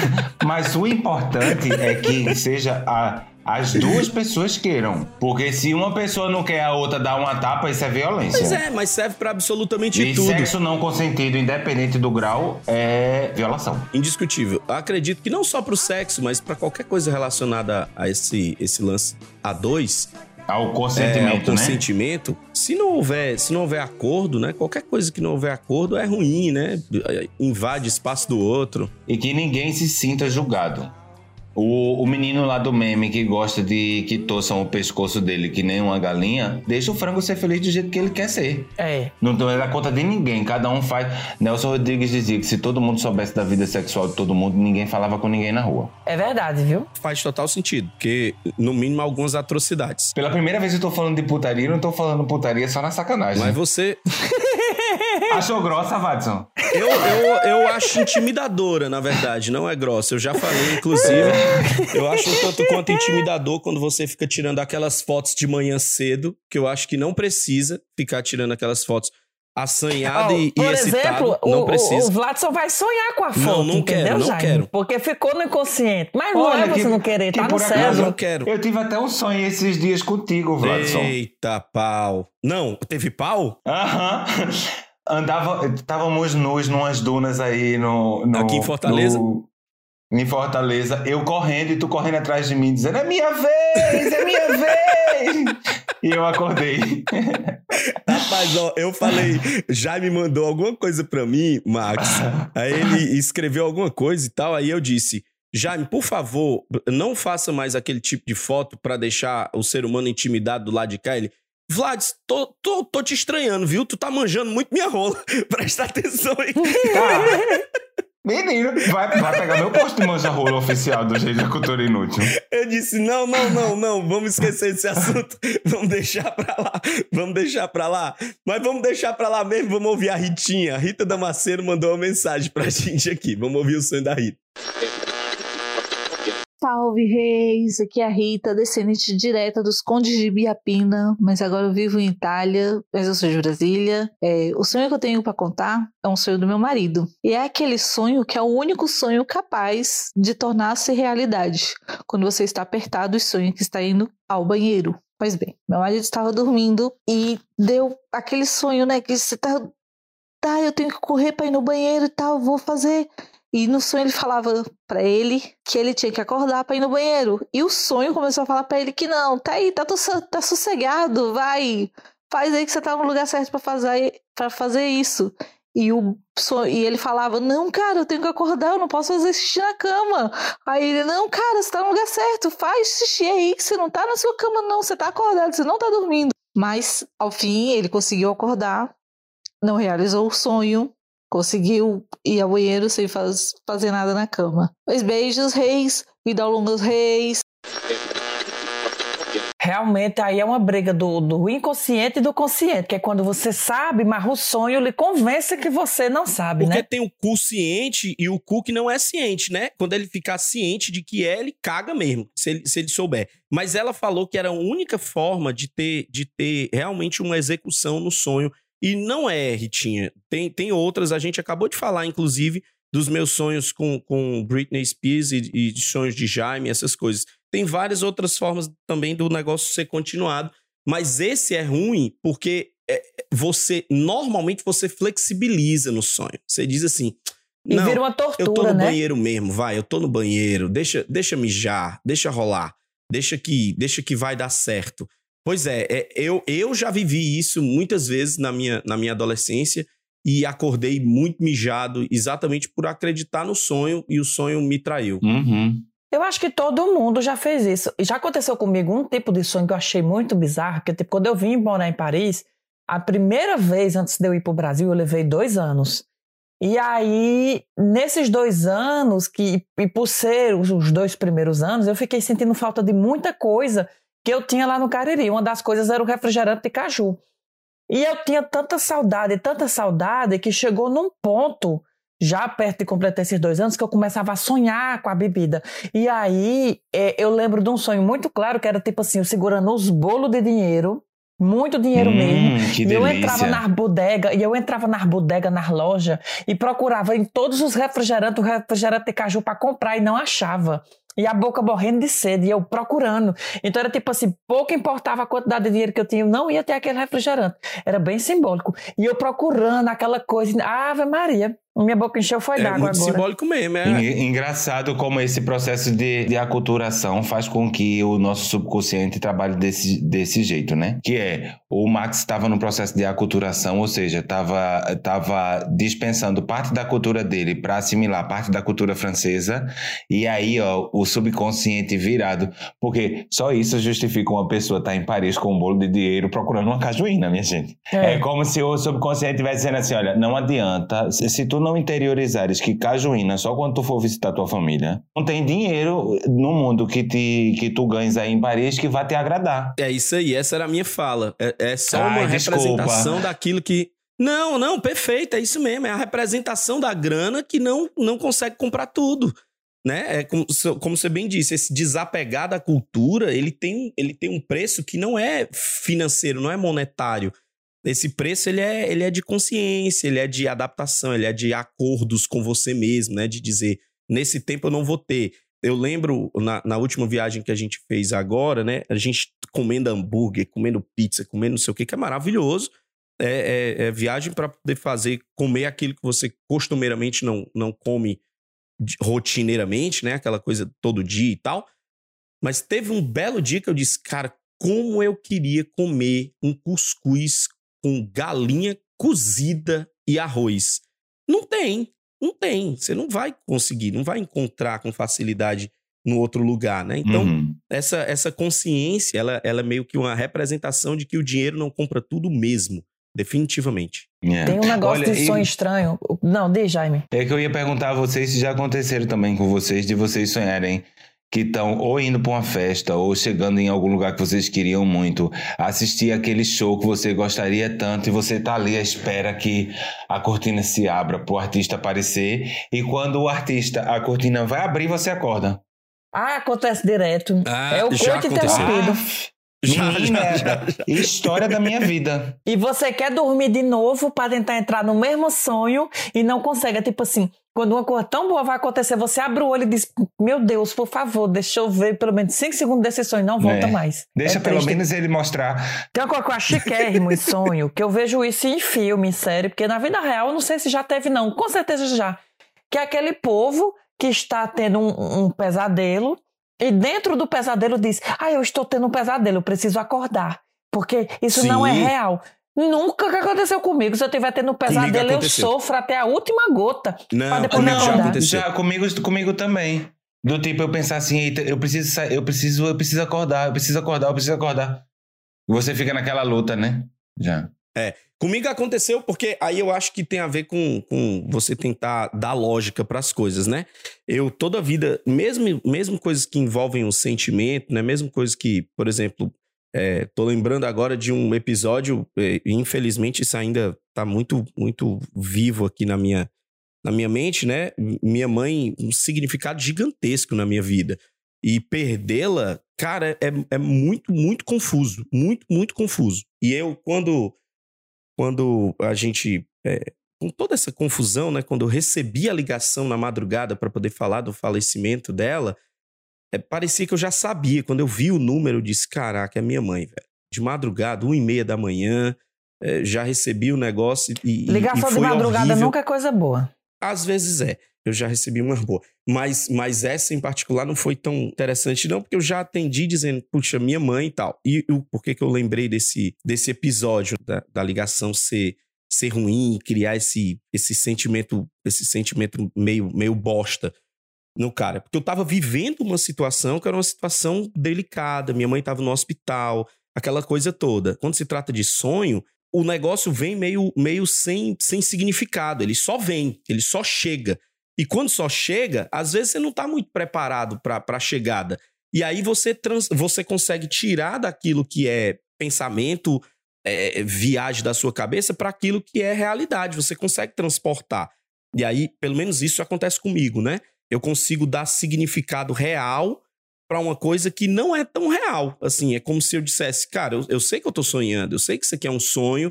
[SPEAKER 2] mas o importante é que seja a- as duas pessoas queiram. Porque se uma pessoa não quer, a outra dá uma tapa, isso é violência.
[SPEAKER 1] Pois é, mas serve pra absolutamente
[SPEAKER 2] E
[SPEAKER 1] tudo.
[SPEAKER 2] sexo não consentido, independente do grau, é violação.
[SPEAKER 1] Indiscutível. Eu acredito que não só pro sexo, mas pra qualquer coisa relacionada a esse, esse lance A2,
[SPEAKER 2] Ao
[SPEAKER 1] é, ao
[SPEAKER 2] consentimento, né?
[SPEAKER 1] consentimento, se não houver, se não houver acordo, né? Qualquer coisa que não houver acordo é ruim, né? Invade espaço do outro.
[SPEAKER 2] E que ninguém se sinta julgado. O, o menino lá do meme que gosta de que torçam o pescoço dele que nem uma galinha, deixa o frango ser feliz do jeito que ele quer ser.
[SPEAKER 3] É.
[SPEAKER 2] Não é da conta de ninguém, cada um faz. Nelson Rodrigues dizia que se todo mundo soubesse da vida sexual de todo mundo, ninguém falava com ninguém na rua.
[SPEAKER 3] É verdade, viu?
[SPEAKER 1] Faz total sentido, porque no mínimo algumas atrocidades.
[SPEAKER 2] Pela primeira vez eu tô falando de putaria, não tô falando putaria só na sacanagem.
[SPEAKER 1] Mas você,
[SPEAKER 2] Achou grossa, Watson?
[SPEAKER 1] Eu, eu, eu acho intimidadora, na verdade, não é grossa. Eu já falei, inclusive. Eu acho um tanto quanto intimidador quando você fica tirando aquelas fotos de manhã cedo, que eu acho que não precisa ficar tirando aquelas fotos assanhado
[SPEAKER 3] Ó,
[SPEAKER 1] e, e
[SPEAKER 3] por
[SPEAKER 1] excitado.
[SPEAKER 3] exemplo,
[SPEAKER 1] não
[SPEAKER 3] o,
[SPEAKER 1] precisa.
[SPEAKER 3] o, o Vladson vai sonhar com a
[SPEAKER 1] Não,
[SPEAKER 3] foto,
[SPEAKER 1] não quero,
[SPEAKER 3] entendeu,
[SPEAKER 1] não
[SPEAKER 3] Jaime?
[SPEAKER 1] quero.
[SPEAKER 3] Porque ficou no inconsciente. Mas não
[SPEAKER 2] Olha,
[SPEAKER 3] é você
[SPEAKER 2] que-
[SPEAKER 3] não querer,
[SPEAKER 2] que
[SPEAKER 3] tá no
[SPEAKER 2] por acaso
[SPEAKER 3] cérebro.
[SPEAKER 1] não quero.
[SPEAKER 2] Eu tive até um sonho esses dias contigo, Vladson.
[SPEAKER 1] Eita, pau. Não, teve pau?
[SPEAKER 2] Aham. Andava, estávamos nus numas dunas aí no, no-
[SPEAKER 1] Aqui em Fortaleza?
[SPEAKER 2] no- em Fortaleza, eu correndo e tu correndo atrás de mim, dizendo: É minha vez, é minha vez! E eu acordei.
[SPEAKER 1] Rapaz, ó, eu falei, já me mandou alguma coisa pra mim, Max. Aí ele escreveu alguma coisa e tal, aí eu disse. Jaime, por favor, não faça mais aquele tipo de foto pra deixar o ser humano intimidado do lado de cá. Ele, Vlad, tô, tô, tô te estranhando, viu? Tu tá manjando muito minha rola. Presta atenção aí.
[SPEAKER 2] Tá. Menino, vai, vai pegar meu posto manja rola oficial do Jeito da Cultura Inútil.
[SPEAKER 1] Eu disse: não, não, não, não, vamos esquecer desse assunto. Vamos deixar pra lá. Vamos deixar pra lá. Mas vamos deixar pra lá mesmo. Vamos ouvir a Ritinha. A Rita Damasceno mandou uma mensagem pra gente aqui. Vamos ouvir o sonho da Rita.
[SPEAKER 10] Salve Reis, aqui é a Rita, descendente direta dos Condes de Biapina, mas agora eu vivo em Itália, mas eu sou de Brasília. É, o sonho que eu tenho para contar é um sonho do meu marido. E é aquele sonho que é o único sonho capaz de tornar-se realidade. Quando você está apertado e sonha que está indo ao banheiro. Pois bem, meu marido estava dormindo e deu aquele sonho, né? Que você tá. Tá, eu tenho que correr para ir no banheiro e tal, vou fazer. E no sonho ele falava para ele que ele tinha que acordar para ir no banheiro. E o sonho começou a falar para ele que não, tá aí, tá, tá sossegado, vai, faz aí que você tá no lugar certo para fazer para fazer isso. E, o, e ele falava: Não, cara, eu tenho que acordar, eu não posso fazer xixi na cama. Aí ele: Não, cara, você tá no lugar certo, faz xixi aí, que você não tá na sua cama, não, você tá acordado, você não tá dormindo. Mas, ao fim, ele conseguiu acordar, não realizou o sonho, conseguiu ir ao banheiro sem faz, fazer nada na cama. Mas beijos, reis, vida longa, reis.
[SPEAKER 3] Realmente aí é uma briga do, do inconsciente e do consciente, que é quando você sabe, mas o sonho lhe convence que você não sabe,
[SPEAKER 1] Porque
[SPEAKER 3] né?
[SPEAKER 1] tem o cu ciente e o cu que não é ciente, né? Quando ele ficar ciente de que é, ele caga mesmo, se ele, se ele souber. Mas ela falou que era a única forma de ter, de ter realmente uma execução no sonho. E não é, Ritinha. Tem, tem outras, a gente acabou de falar, inclusive, dos meus sonhos com, com Britney Spears e, e sonhos de Jaime, essas coisas. Tem várias outras formas também do negócio ser continuado, mas esse é ruim porque é, você normalmente você flexibiliza no sonho. Você diz assim,
[SPEAKER 3] e
[SPEAKER 1] não,
[SPEAKER 3] vira uma tortura,
[SPEAKER 1] eu tô no
[SPEAKER 3] né?
[SPEAKER 1] banheiro mesmo, vai, eu tô no banheiro, deixa, deixa mijar, deixa rolar, deixa que, deixa que vai dar certo. Pois é, é, eu, eu já vivi isso muitas vezes na minha, na minha adolescência e acordei muito mijado exatamente por acreditar no sonho e o sonho me traiu.
[SPEAKER 2] Uhum.
[SPEAKER 3] Eu acho que todo mundo já fez isso. E já aconteceu comigo um tipo de sonho que eu achei muito bizarro, que tipo, quando eu vim morar em Paris, a primeira vez antes de eu ir para o Brasil, eu levei dois anos. E aí, nesses dois anos, que, e por ser os dois primeiros anos, eu fiquei sentindo falta de muita coisa que eu tinha lá no Cariri. Uma das coisas era o refrigerante de caju. E eu tinha tanta saudade, tanta saudade, que chegou num ponto já perto de completar esses dois anos, que eu começava a sonhar com a bebida. E aí é, eu lembro de um sonho muito claro, que era tipo assim, eu segurando os bolos de dinheiro, muito dinheiro
[SPEAKER 2] Hum,
[SPEAKER 3] mesmo.
[SPEAKER 2] que
[SPEAKER 3] e eu
[SPEAKER 2] delícia.
[SPEAKER 3] entrava nas bodegas, e eu entrava nas bodegas, nas lojas, e procurava em todos os refrigerantes, o refrigerante de caju para comprar e não achava. E a boca morrendo de sede, e eu procurando. Então era tipo assim, pouco importava a quantidade de dinheiro que eu tinha, não ia ter aquele refrigerante. Era bem simbólico. E eu procurando aquela coisa, Ave Maria, minha boca encheu foi
[SPEAKER 1] É
[SPEAKER 3] d'água
[SPEAKER 1] muito
[SPEAKER 3] agora.
[SPEAKER 1] simbólico mesmo, é.
[SPEAKER 2] En- Engraçado como esse processo de, de aculturação faz com que o nosso subconsciente trabalhe desse, desse jeito, né? Que é, o Max estava no processo de aculturação, ou seja, estava tava dispensando parte da cultura dele para assimilar parte da cultura francesa, e aí, ó, o subconsciente virado, porque só isso justifica uma pessoa estar em Paris com um bolo de dinheiro procurando uma cajuína, minha gente.
[SPEAKER 3] É.
[SPEAKER 2] É como se o subconsciente estivesse dizendo assim: olha, não adianta, se, se tu não interiorizares que cajuína só quando tu for visitar tua família, não tem dinheiro no mundo que, te, que tu ganhes aí em Paris que vai te agradar.
[SPEAKER 1] É isso aí, essa era a minha fala. É, é só
[SPEAKER 2] Ai,
[SPEAKER 1] uma
[SPEAKER 2] desculpa.
[SPEAKER 1] representação daquilo que. Não, não, perfeito, é isso mesmo. É a representação da grana que não, não consegue comprar tudo. Né? É como, como você bem disse, esse desapegar da cultura, ele tem, ele tem um preço que não é financeiro, não é monetário. Esse preço ele é, ele é de consciência, ele é de adaptação, ele é de acordos com você mesmo, né? De dizer, nesse tempo eu não vou ter. Eu lembro na, na última viagem que a gente fez agora, né? A gente comendo hambúrguer, comendo pizza, comendo não sei o que, que é maravilhoso. É, é- é viagem para poder fazer, comer aquilo que você costumeiramente não, não come rotineiramente, né? Aquela coisa todo dia e tal. Mas teve um belo dia que eu disse, cara, como eu queria comer um cuscuz com galinha cozida e arroz. Não tem, não tem. Você não vai conseguir, não vai encontrar com facilidade no outro lugar, né? Então,
[SPEAKER 2] Uhum.
[SPEAKER 1] essa, essa consciência, ela, ela é meio que uma representação de que o dinheiro não compra tudo mesmo, definitivamente.
[SPEAKER 2] É.
[SPEAKER 3] Tem um negócio
[SPEAKER 2] Olha,
[SPEAKER 3] de sonho estranho. Não, diz, Jaime.
[SPEAKER 2] É que eu ia perguntar a vocês se já aconteceram também com vocês, de vocês sonharem que estão ou indo para uma festa ou chegando em algum lugar que vocês queriam muito, assistir aquele show que você gostaria tanto e você tá ali à espera que a cortina se abra para o artista aparecer e quando o artista, a cortina vai abrir, você acorda.
[SPEAKER 3] Ah, acontece direto.
[SPEAKER 1] Ah,
[SPEAKER 3] é o
[SPEAKER 1] já
[SPEAKER 3] coito
[SPEAKER 1] aconteceu.
[SPEAKER 3] interrompido.
[SPEAKER 1] Já,
[SPEAKER 2] Menina,
[SPEAKER 1] já, já, já.
[SPEAKER 2] história da minha vida.
[SPEAKER 3] E você quer dormir de novo para tentar entrar no mesmo sonho e não consegue. É tipo assim, quando uma coisa tão boa vai acontecer, você abre o olho e diz: Meu Deus, por favor, deixa eu ver pelo menos 5 segundos desse sonho, não volta
[SPEAKER 2] É.
[SPEAKER 3] mais.
[SPEAKER 2] Deixa
[SPEAKER 3] É
[SPEAKER 2] pelo
[SPEAKER 3] triste.
[SPEAKER 2] menos ele mostrar.
[SPEAKER 3] Tem uma coisa que eu acho chiquérrimo em sonho, que eu vejo isso em filme, em série, porque na vida real eu não sei se já teve, não. Com certeza já. Que é aquele povo que está tendo um, um pesadelo e dentro do pesadelo diz: Ah, eu estou tendo um pesadelo, eu preciso acordar. Porque isso não é
[SPEAKER 1] Sim.
[SPEAKER 3] real. Nunca que aconteceu comigo. Se eu estiver tendo um pesadelo, eu
[SPEAKER 1] aconteceu.
[SPEAKER 3] sofro até a última gota.
[SPEAKER 1] Não, comigo já
[SPEAKER 3] acordar.
[SPEAKER 1] aconteceu.
[SPEAKER 2] Já comigo, comigo também. Do tipo, eu pensar assim, eita, eu preciso, eu preciso, eu preciso acordar, eu preciso acordar, eu preciso acordar. E você fica naquela luta, né? Já.
[SPEAKER 1] É, comigo aconteceu porque aí eu acho que tem a ver com, com você tentar dar lógica para as coisas, né? Eu toda a vida, mesmo, mesmo coisas que envolvem o sentimento, né? Mesmo coisas que, por exemplo, é, tô lembrando agora de um episódio, é, infelizmente isso ainda tá muito, muito vivo aqui na minha, na minha mente, né? Minha mãe, um significado gigantesco na minha vida. E perdê-la, cara, é, é muito, muito confuso. Muito, muito confuso. E eu, quando quando a gente, é, com toda essa confusão, né, quando eu recebi a ligação na madrugada para poder falar do falecimento dela, é, parecia que eu já sabia. Quando eu vi o número, eu disse: Caraca, é minha mãe, velho. De madrugada, uma e meia da manhã, é, já recebi o negócio e. e-
[SPEAKER 3] Ligação
[SPEAKER 1] e
[SPEAKER 3] de madrugada
[SPEAKER 1] horrível.
[SPEAKER 3] nunca é coisa boa.
[SPEAKER 1] Às vezes é. Eu já recebi uma boa. Mas, mas essa em particular não foi tão interessante, não, porque eu já atendi dizendo, puxa, minha mãe e tal. E o por que que eu lembrei desse, desse episódio da, da ligação ser, ser ruim, criar esse, esse sentimento, esse sentimento meio, meio bosta no cara? Porque eu tava vivendo uma situação que era uma situação delicada. Minha mãe tava no hospital, aquela coisa toda. Quando se trata de sonho, o negócio vem meio, meio sem, sem significado. Ele só vem, ele só chega. E quando só chega, às vezes você não tá muito preparado para a chegada. E aí você, trans, você consegue tirar daquilo que é pensamento, é, viagem da sua cabeça para aquilo que é realidade. Você consegue transportar. E aí, pelo menos isso acontece comigo, né? Eu consigo dar significado real para uma coisa que não é tão real. Assim, é como se eu dissesse, cara, eu, eu sei que eu tô sonhando, eu sei que isso aqui é um sonho,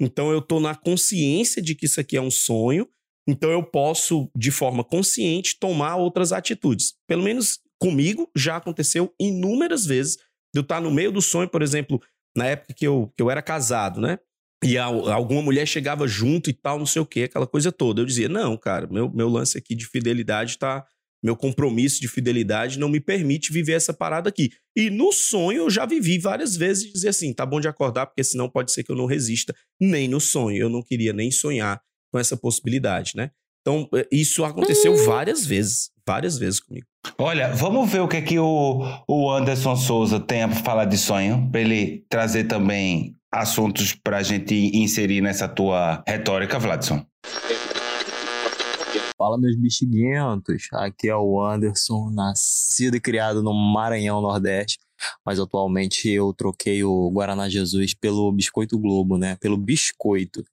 [SPEAKER 1] então eu tô na consciência de que isso aqui é um sonho, então eu posso, de forma consciente, tomar outras atitudes. Pelo menos comigo já aconteceu inúmeras vezes eu estar no meio do sonho, por exemplo, na época que eu, que eu era casado, né? E a- alguma mulher chegava junto e tal, não sei o quê, aquela coisa toda. Eu dizia, não, cara, meu, meu lance aqui de fidelidade tá. Meu compromisso de fidelidade não me permite viver essa parada aqui. E no sonho eu já vivi várias vezes dizer assim: tá bom de acordar, porque senão pode ser que eu não resista. Nem no sonho. Eu não queria nem sonhar com essa possibilidade, né? Então, eh, isso aconteceu várias vezes. Várias vezes comigo.
[SPEAKER 2] Olha, vamos ver o que é que o, o Anderson Souza tem para falar de sonho, para ele trazer também assuntos para a gente inserir nessa tua retórica, Vladson.
[SPEAKER 11] Fala, meus bexiguentos. Aqui é o Anderson, nascido e criado no Maranhão Nordeste. Mas atualmente eu troquei o Guaraná Jesus pelo Biscoito Globo, né? Pelo biscoito.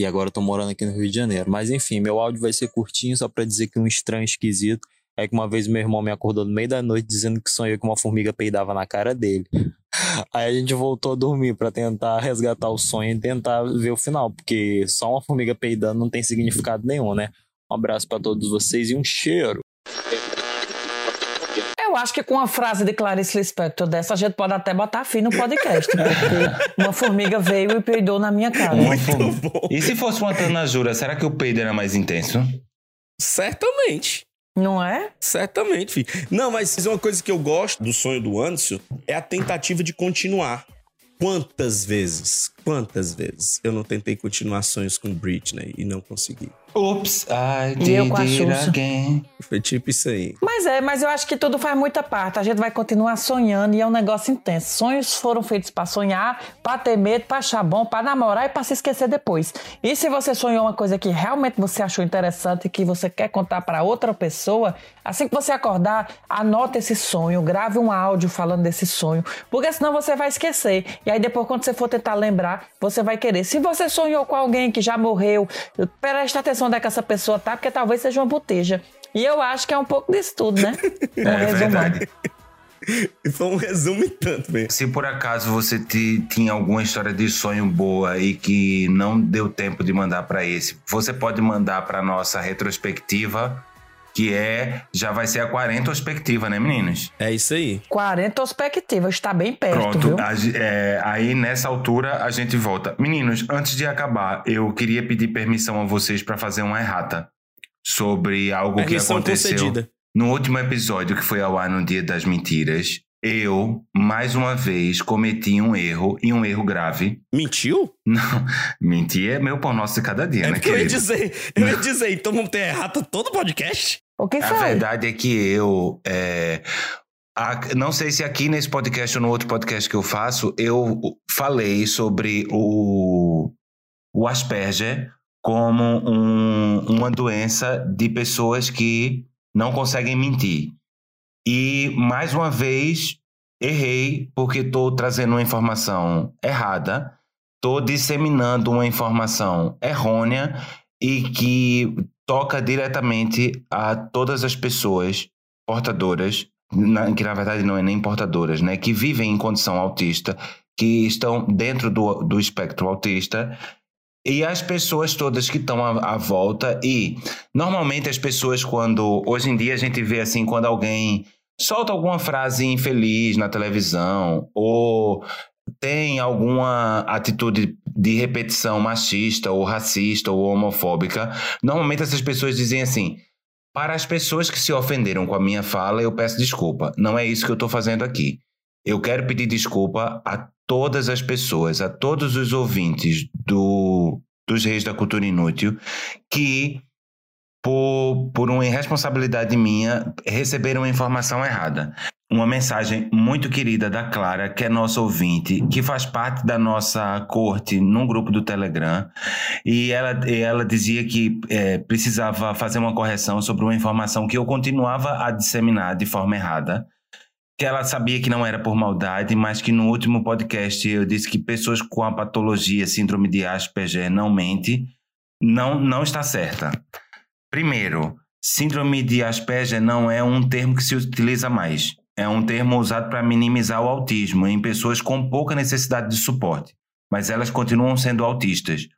[SPEAKER 11] E agora eu tô morando aqui no Rio de Janeiro. Mas enfim, meu áudio vai ser curtinho, só pra dizer que um estranho esquisito é que uma vez meu irmão me acordou no meio da noite dizendo que sonhou que uma formiga peidava na cara dele. Aí a gente voltou a dormir pra tentar resgatar o sonho e tentar ver o final, porque só uma formiga peidando não tem significado nenhum, né? Um abraço pra todos vocês e um cheiro.
[SPEAKER 3] Eu acho que com uma frase de Clarice Lispector dessa, a gente pode até botar fim no podcast, porque uma formiga veio e peidou na minha cara.
[SPEAKER 2] E se fosse uma tanajura, será que o peido era mais intenso?
[SPEAKER 1] Certamente.
[SPEAKER 3] Não é?
[SPEAKER 1] Certamente, filho. Não, mas uma coisa que eu gosto do sonho do Anderson é a tentativa de continuar. Quantas vezes, quantas vezes eu não tentei continuar sonhos com Britney e não consegui?
[SPEAKER 2] Oops, I
[SPEAKER 3] E eu
[SPEAKER 2] did
[SPEAKER 3] com a
[SPEAKER 2] it
[SPEAKER 3] Xuxa.
[SPEAKER 2] again.
[SPEAKER 1] Foi tipo isso aí.
[SPEAKER 3] Mas é, mas eu acho que tudo faz muita parte. A gente vai continuar sonhando e é um negócio intenso. Sonhos foram feitos pra sonhar, pra ter medo, pra achar bom, pra namorar e pra se esquecer depois. E se você sonhou uma coisa que realmente você achou interessante e que você quer contar pra outra pessoa, assim que você acordar, anota esse sonho, grave um áudio falando desse sonho, porque senão você vai esquecer. E aí depois quando você for tentar lembrar, você vai querer. Se você sonhou com alguém que já morreu, presta atenção onde é que essa pessoa tá, porque talvez seja uma boteja. E eu acho que é um pouco disso tudo, né? Um
[SPEAKER 2] É
[SPEAKER 3] resumão.
[SPEAKER 2] verdade.
[SPEAKER 1] Foi um resumo e tanto mesmo.
[SPEAKER 2] Se por acaso você te- tinha alguma história de sonho boa e que não deu tempo de mandar para esse, você pode mandar para nossa retrospectiva, que é já vai ser a 40 perspectiva, né, meninos?
[SPEAKER 1] É isso aí.
[SPEAKER 3] 40 perspectivas, está bem perto,
[SPEAKER 2] Pronto,
[SPEAKER 3] viu?
[SPEAKER 2] a é, aí nessa altura a gente volta. Meninos, antes de acabar, eu queria pedir permissão a vocês para fazer uma errata sobre algo que
[SPEAKER 1] Permissão
[SPEAKER 2] aconteceu
[SPEAKER 1] concedida.
[SPEAKER 2] no último episódio que foi ao ar no Dia das Mentiras. Eu, mais uma vez, cometi um erro e um erro grave.
[SPEAKER 1] Mentiu?
[SPEAKER 2] Não, mentir é meu pão nosso de cada dia,
[SPEAKER 1] É
[SPEAKER 2] né,
[SPEAKER 1] porque eu ia
[SPEAKER 2] querido?
[SPEAKER 1] dizer, eu ia dizer, então vamos ter errata todo podcast?
[SPEAKER 3] O que
[SPEAKER 2] A verdade é que eu. é, a- não sei se aqui nesse podcast ou no outro podcast que eu faço, eu falei sobre o, o Asperger como um- uma doença de pessoas que não conseguem mentir. E, mais uma vez, errei porque estou trazendo uma informação errada, estou disseminando uma informação errônea e que toca diretamente a todas as pessoas portadoras, na- que na verdade não é nem portadoras, né, que vivem em condição autista, que estão dentro do, do espectro autista e as pessoas todas que estão à, à volta. E normalmente as pessoas quando hoje em dia a gente vê assim quando alguém solta alguma frase infeliz na televisão ou tem alguma atitude de repetição machista ou racista ou homofóbica, normalmente essas pessoas dizem assim: para as pessoas que se ofenderam com a minha fala, eu peço desculpa. Não é isso que eu estou fazendo aqui. Eu quero pedir desculpa a todas as pessoas, a todos os ouvintes do, dos Reis da Cultura Inútil que, por, por uma irresponsabilidade minha, receberam uma informação errada. Uma mensagem muito querida da Clara, que é nossa ouvinte, que faz parte da nossa corte num grupo do Telegram. E ela, ela dizia que eh, precisava fazer uma correção sobre uma informação que eu continuava a disseminar de forma errada que ela sabia que não era por maldade, mas que no último podcast eu disse que pessoas com a patologia síndrome de Asperger não mente, não, não está certa. Primeiro, síndrome de Asperger não é um termo que se utiliza mais. É um termo usado para minimizar o autismo em pessoas com pouca necessidade de suporte, mas elas continuam sendo autistas.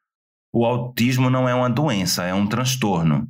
[SPEAKER 2] O autismo não é uma doença, é um transtorno.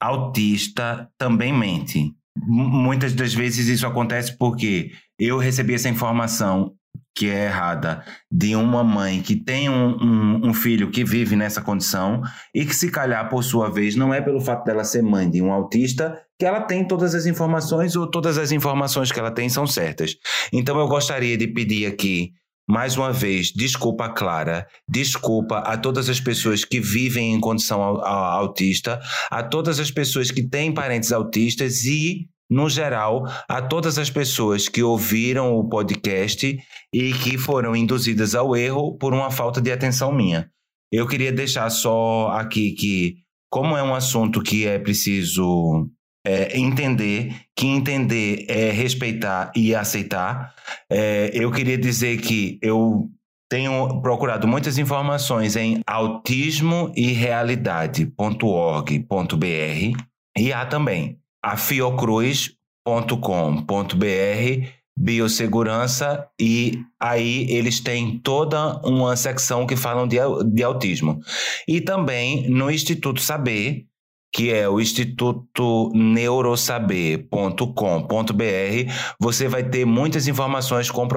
[SPEAKER 2] Autista também mente. M- Muitas das vezes isso acontece porque eu recebi essa informação que é errada de uma mãe que tem um, um- um filho que vive nessa condição e que, se calhar, por sua vez, não é pelo fato dela ser mãe de um autista que ela tem todas as informações ou todas as informações que ela tem são certas. Então, eu gostaria de pedir aqui mais uma vez, desculpa, Clara, desculpa a todas as pessoas que vivem em condição au- au- autista, a todas as pessoas que têm parentes autistas e, no geral, a todas as pessoas que ouviram o podcast e que foram induzidas ao erro por uma falta de atenção minha. Eu queria deixar só aqui que, como é um assunto que é preciso é, entender, que entender é respeitar e aceitar, é, eu queria dizer que eu tenho procurado muitas informações em autismo e realidade.org.br e há também a fiocruz.com.br biossegurança e aí eles têm toda uma secção que falam de, de autismo. E também no Instituto Saber, que é o instituto neurosaber.com.br, você vai ter muitas informações com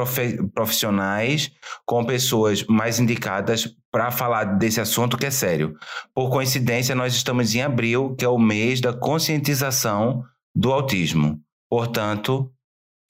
[SPEAKER 2] profissionais, com pessoas mais indicadas para falar desse assunto que é sério. Por coincidência, nós estamos em abril, que é o mês da conscientização do autismo. Portanto,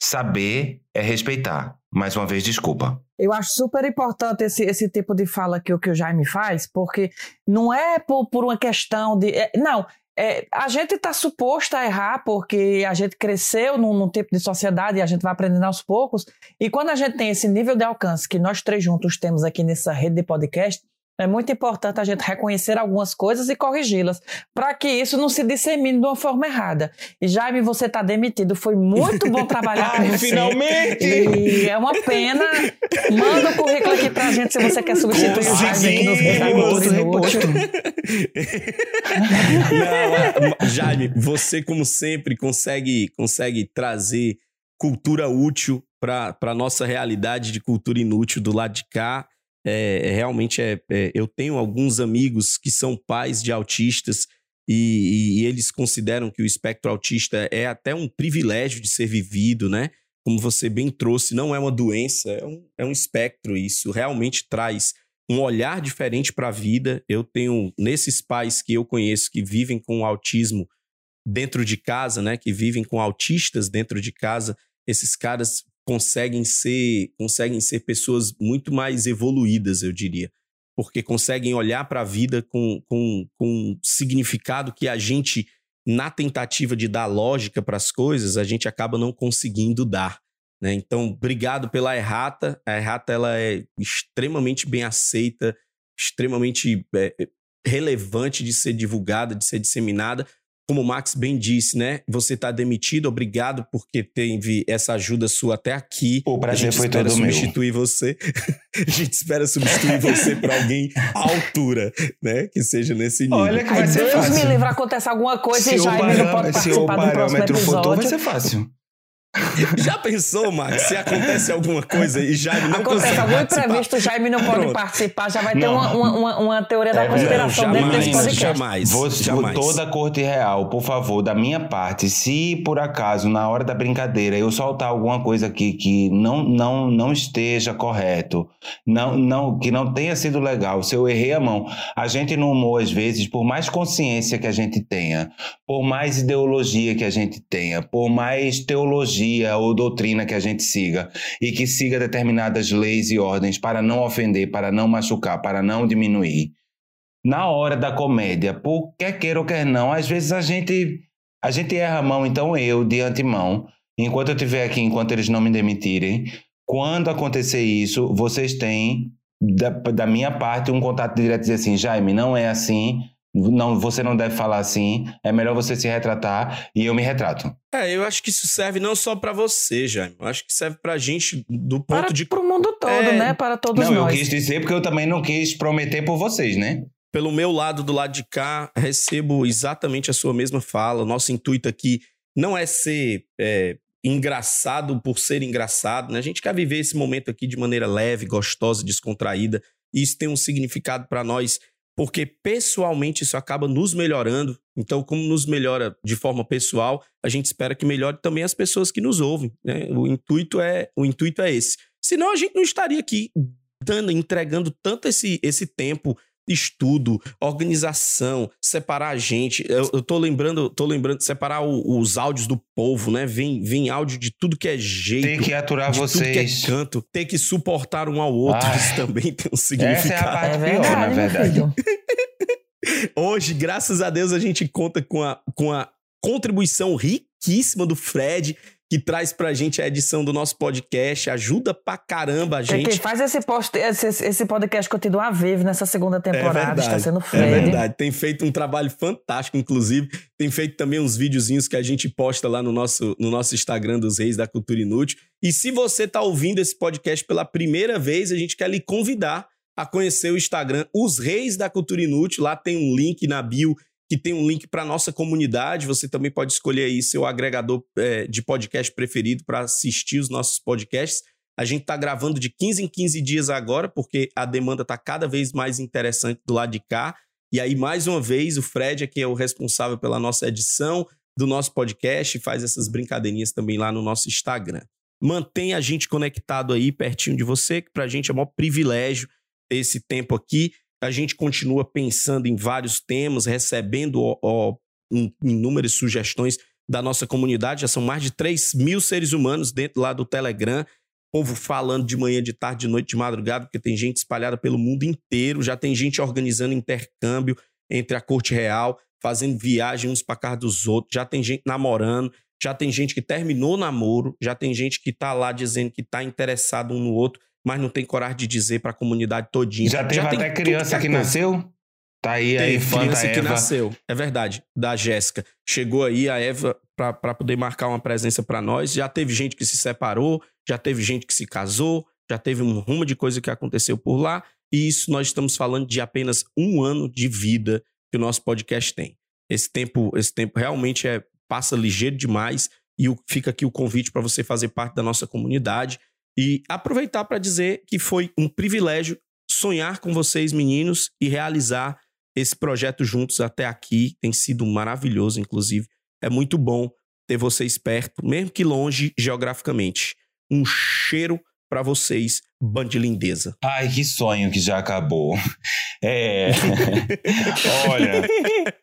[SPEAKER 2] saber é respeitar. Mais uma vez, desculpa.
[SPEAKER 3] Eu acho super importante esse, esse tipo de fala que, que o Jaime faz, porque não é por, por uma questão de. é, não, é, a gente está suposto a errar porque a gente cresceu num, num tipo de sociedade e a gente vai aprendendo aos poucos. E quando a gente tem esse nível de alcance que nós três juntos temos aqui nessa rede de podcast, É muito importante a gente reconhecer algumas coisas e corrigi-las, para que isso não se dissemine de uma forma errada. E Jaime, você está demitido. Foi muito bom trabalhar com
[SPEAKER 1] Ai,
[SPEAKER 3] você.
[SPEAKER 1] finalmente!
[SPEAKER 3] E é uma pena. Manda o currículo aqui pra gente se você quer substituir o Jaime aqui nos Inútil.
[SPEAKER 1] Não, ah, Jaime, você, como sempre, consegue, consegue trazer cultura útil para a nossa realidade de cultura inútil do lado de cá. É, é, realmente é, é, eu tenho alguns amigos que são pais de autistas e, e, eles consideram que o espectro autista é até um privilégio de ser vivido, né? Como você bem trouxe, não é uma doença, é um, é um espectro. Isso realmente traz um olhar diferente para a vida. Eu tenho, nesses pais que eu conheço que vivem com autismo dentro de casa, né? Que vivem com autistas dentro de casa, esses caras conseguem ser conseguem ser pessoas muito mais evoluídas, eu diria. Porque conseguem olhar para a vida com, com, com significado que a gente, na tentativa de dar lógica para as coisas, a gente acaba não conseguindo dar. Né? Então, obrigado pela errata. A errata ela é extremamente bem aceita, extremamente é, relevante de ser divulgada, de ser disseminada. Como o Max bem disse, né? Você está demitido, obrigado porque teve essa ajuda sua até aqui.
[SPEAKER 2] O prazer
[SPEAKER 1] a gente
[SPEAKER 2] foi
[SPEAKER 1] espera
[SPEAKER 2] todo meu.
[SPEAKER 1] substituir você. a gente espera substituir você para alguém à altura, né? Que seja nesse nível.
[SPEAKER 2] Olha que vai
[SPEAKER 3] Ai,
[SPEAKER 2] ser
[SPEAKER 3] Deus
[SPEAKER 2] fácil.
[SPEAKER 3] me livre, acontece alguma coisa
[SPEAKER 2] Se
[SPEAKER 3] e
[SPEAKER 2] o
[SPEAKER 3] Jaime não pode
[SPEAKER 2] se o
[SPEAKER 3] participar do próximo
[SPEAKER 2] parâmetro for vai
[SPEAKER 3] episódio.
[SPEAKER 2] ser fácil.
[SPEAKER 1] Já pensou, Max? Se acontece alguma coisa e Jaime não
[SPEAKER 3] Acontece
[SPEAKER 1] consegue
[SPEAKER 3] algum imprevisto, o Jaime não pode
[SPEAKER 1] Pronto.
[SPEAKER 3] participar, já vai ter
[SPEAKER 2] Não.
[SPEAKER 3] uma, uma, uma, uma teoria da
[SPEAKER 2] É verdade.
[SPEAKER 3] conspiração
[SPEAKER 1] Não,
[SPEAKER 3] dentro desse
[SPEAKER 1] jamais,
[SPEAKER 3] podcast.
[SPEAKER 1] jamais.
[SPEAKER 2] Você,
[SPEAKER 1] jamais.
[SPEAKER 2] toda a corte real, por favor, da minha parte, se por acaso na hora da brincadeira eu soltar alguma coisa aqui que não não não esteja correto, não não que não tenha sido legal, se eu errei a mão, a gente no humor às vezes, por mais consciência que a gente tenha, por mais ideologia que a gente tenha, por mais teologia ou doutrina que a gente siga e que siga determinadas leis e ordens para não ofender, para não machucar, para não diminuir. Na hora da comédia, por quer queira ou quer não, às vezes a gente a gente erra a mão, então eu, de antemão, enquanto eu estiver aqui, enquanto eles não me demitirem, quando acontecer isso, vocês têm, da, da minha parte, um contato direto dizer assim, Jaime, não é assim, não, você não deve falar assim, é melhor você se retratar e eu me retrato.
[SPEAKER 1] É, eu acho que isso serve não só pra você, Jaime. Eu acho que serve pra gente do ponto
[SPEAKER 3] Para
[SPEAKER 1] de.
[SPEAKER 3] o mundo todo,
[SPEAKER 1] É.
[SPEAKER 3] né? Para todos
[SPEAKER 2] não,
[SPEAKER 3] nós.
[SPEAKER 2] eu quis dizer porque eu também não quis prometer por vocês, né?
[SPEAKER 1] Pelo meu lado, do lado de cá, recebo exatamente a sua mesma fala. Nosso intuito aqui não é ser é, engraçado por ser engraçado, né? A gente quer viver esse momento aqui de maneira leve, gostosa, descontraída. E isso tem um significado pra nós, porque pessoalmente isso acaba nos melhorando. Então, como nos melhora de forma pessoal, a gente espera que melhore também as pessoas que nos ouvem. Né? O intuito é o intuito é esse. Senão a gente não estaria aqui dando, entregando tanto esse, esse tempo estudo, organização, separar a gente. Eu, eu tô lembrando, tô lembrando de separar o- os áudios do povo, né? Vem, vem áudio de tudo que é jeito.
[SPEAKER 2] Tem que aturar
[SPEAKER 1] de Tudo que
[SPEAKER 2] vocês.
[SPEAKER 1] é canto, ter que suportar um ao outro,
[SPEAKER 2] Ai.
[SPEAKER 1] isso também tem um
[SPEAKER 2] Essa é
[SPEAKER 1] significado.
[SPEAKER 2] a parte
[SPEAKER 3] É
[SPEAKER 2] pior, na
[SPEAKER 3] verdade.
[SPEAKER 1] Hoje, graças a Deus, a gente conta com a, com a contribuição riquíssima do Fred, que traz pra gente a edição do nosso podcast, ajuda pra caramba a gente.
[SPEAKER 3] quem faz esse, post, esse, esse podcast continuar vivo nessa segunda temporada está sendo o
[SPEAKER 1] É
[SPEAKER 3] Fred.
[SPEAKER 1] verdade. Tem feito um trabalho fantástico, inclusive. Tem feito também uns videozinhos que a gente posta lá no nosso, no nosso Instagram dos Reis da Cultura Inútil. E se você está ouvindo esse podcast pela primeira vez, a gente quer lhe convidar a conhecer o Instagram Os Reis da Cultura Inútil. Lá tem um link na bio que tem um link para nossa comunidade. Você também pode escolher aí seu agregador é, de podcast preferido para assistir os nossos podcasts. A gente está gravando de 15 em 15 dias agora, porque a demanda está cada vez mais interessante do lado de cá. E aí, mais uma vez, o Fred, que é o responsável pela nossa edição do nosso podcast, faz essas brincadeirinhas também lá no nosso Instagram. Mantenha a gente conectado aí, pertinho de você, que pra gente é o maior privilégio ter esse tempo aqui. A gente continua pensando em vários temas, recebendo ó, ó, in- inúmeras sugestões da nossa comunidade. Já são mais de 3 mil seres humanos dentro lá do Telegram. Povo falando de manhã, de tarde, de noite, de madrugada, porque tem gente espalhada pelo mundo inteiro. Já tem gente organizando intercâmbio entre a corte real, fazendo viagem uns para casa dos outros. Já tem gente namorando. Já tem gente que terminou o namoro. Já tem gente que tá lá dizendo que tá interessado um no outro. Mas não tem coragem de dizer para a comunidade todinha.
[SPEAKER 2] Já teve
[SPEAKER 1] tem
[SPEAKER 2] até criança
[SPEAKER 1] é
[SPEAKER 2] que
[SPEAKER 1] coisa.
[SPEAKER 2] nasceu? Tá aí a infanta
[SPEAKER 1] criança que nasceu. É verdade. Da Jéssica. Chegou aí a Eva para poder marcar uma presença para nós. Já teve gente que se separou, já teve gente que se casou, já teve um rumo de coisa que aconteceu por lá. E isso nós estamos falando de apenas um ano de vida que o nosso podcast tem. Esse tempo, esse tempo realmente é passa ligeiro demais e o- fica aqui o convite para você fazer parte da nossa comunidade e aproveitar para dizer que foi um privilégio sonhar com vocês, meninos, e realizar esse projeto juntos até aqui. Tem sido maravilhoso, inclusive. É muito bom ter vocês perto, mesmo que longe geograficamente. Um cheiro para vocês, band de lindeza.
[SPEAKER 2] Ai, que sonho que já acabou. É. Olha,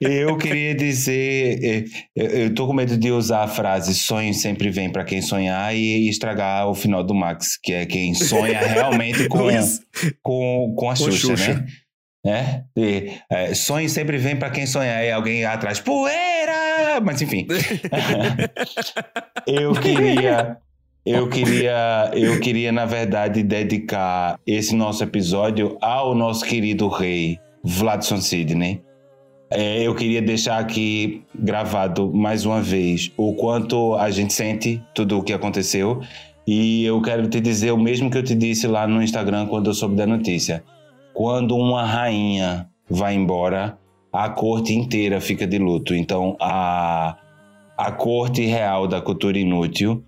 [SPEAKER 2] eu queria dizer. é, Eu eu tô com medo de usar a frase sonho sempre vem pra quem sonhar e estragar o final do Max, que é quem sonha realmente com, com, com a
[SPEAKER 1] Com
[SPEAKER 2] Xuxa,
[SPEAKER 1] Xuxa.
[SPEAKER 2] né? É? E, é, sonho sempre vem pra quem sonhar e alguém atrás, poeira! Mas enfim. eu queria. Eu queria, eu queria, na verdade, dedicar esse nosso episódio ao nosso querido rei, Vladson Sidney. É, eu queria deixar aqui gravado mais uma vez o quanto a gente sente tudo o que aconteceu. E eu quero te dizer o mesmo que eu te disse lá no Instagram quando eu soube da notícia. Quando uma rainha vai embora, a corte inteira fica de luto. Então, a, a corte real da cultura inútil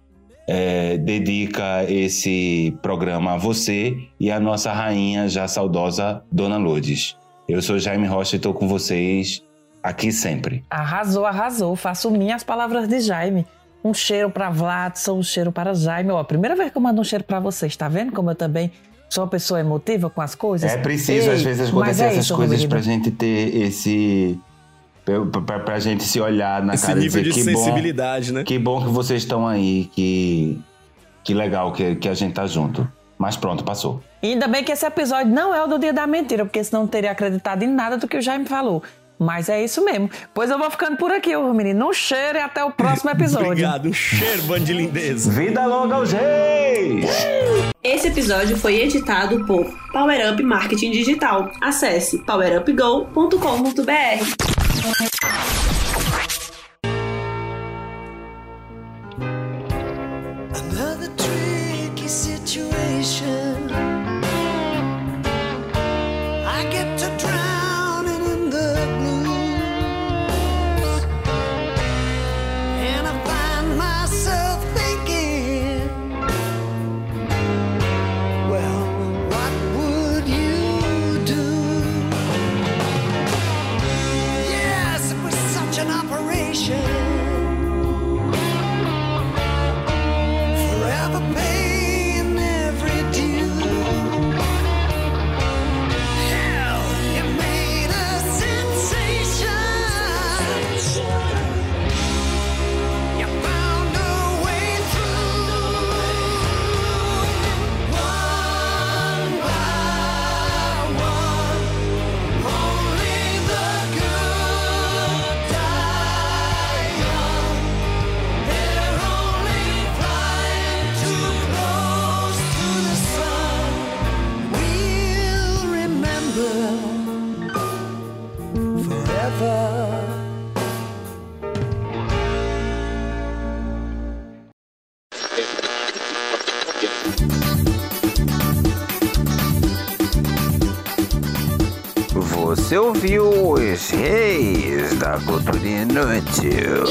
[SPEAKER 2] é, dedica esse programa a você e a nossa rainha já saudosa, Dona Lourdes. Eu sou Jaime Rocha e estou com vocês aqui sempre.
[SPEAKER 3] Arrasou, arrasou. Faço minhas palavras de Jaime. Um cheiro para Vladson, um cheiro para Jaime. Ó, a primeira vez que eu mando um cheiro para vocês, tá vendo como eu também sou uma pessoa emotiva com as coisas?
[SPEAKER 2] É preciso,
[SPEAKER 3] Ei,
[SPEAKER 2] às vezes, acontecer
[SPEAKER 3] é
[SPEAKER 2] essas
[SPEAKER 3] isso,
[SPEAKER 2] coisas pra gente ter esse. Pra, pra, gente se olhar na
[SPEAKER 1] Esse
[SPEAKER 2] cara e
[SPEAKER 1] nível
[SPEAKER 2] dizer
[SPEAKER 1] de
[SPEAKER 2] que bom,
[SPEAKER 1] sensibilidade, né?
[SPEAKER 2] que bom que vocês estão aí, que, que legal que, que a gente tá junto. Mas pronto, passou.
[SPEAKER 3] E ainda bem que esse episódio não é o do dia da mentira, porque senão não teria acreditado em nada do que o Jaime falou. Mas é isso mesmo. Pois eu vou ficando por aqui, ô menino. Um cheiro e até o próximo episódio.
[SPEAKER 1] Obrigado, um cheiro, band de lindeza.
[SPEAKER 2] Vida longa aos reis!
[SPEAKER 12] Esse episódio foi editado por Power Up Marketing Digital. Acesse powerupgo.com.br.
[SPEAKER 13] Okay.
[SPEAKER 14] Você ouviu os reis da cultura inútil.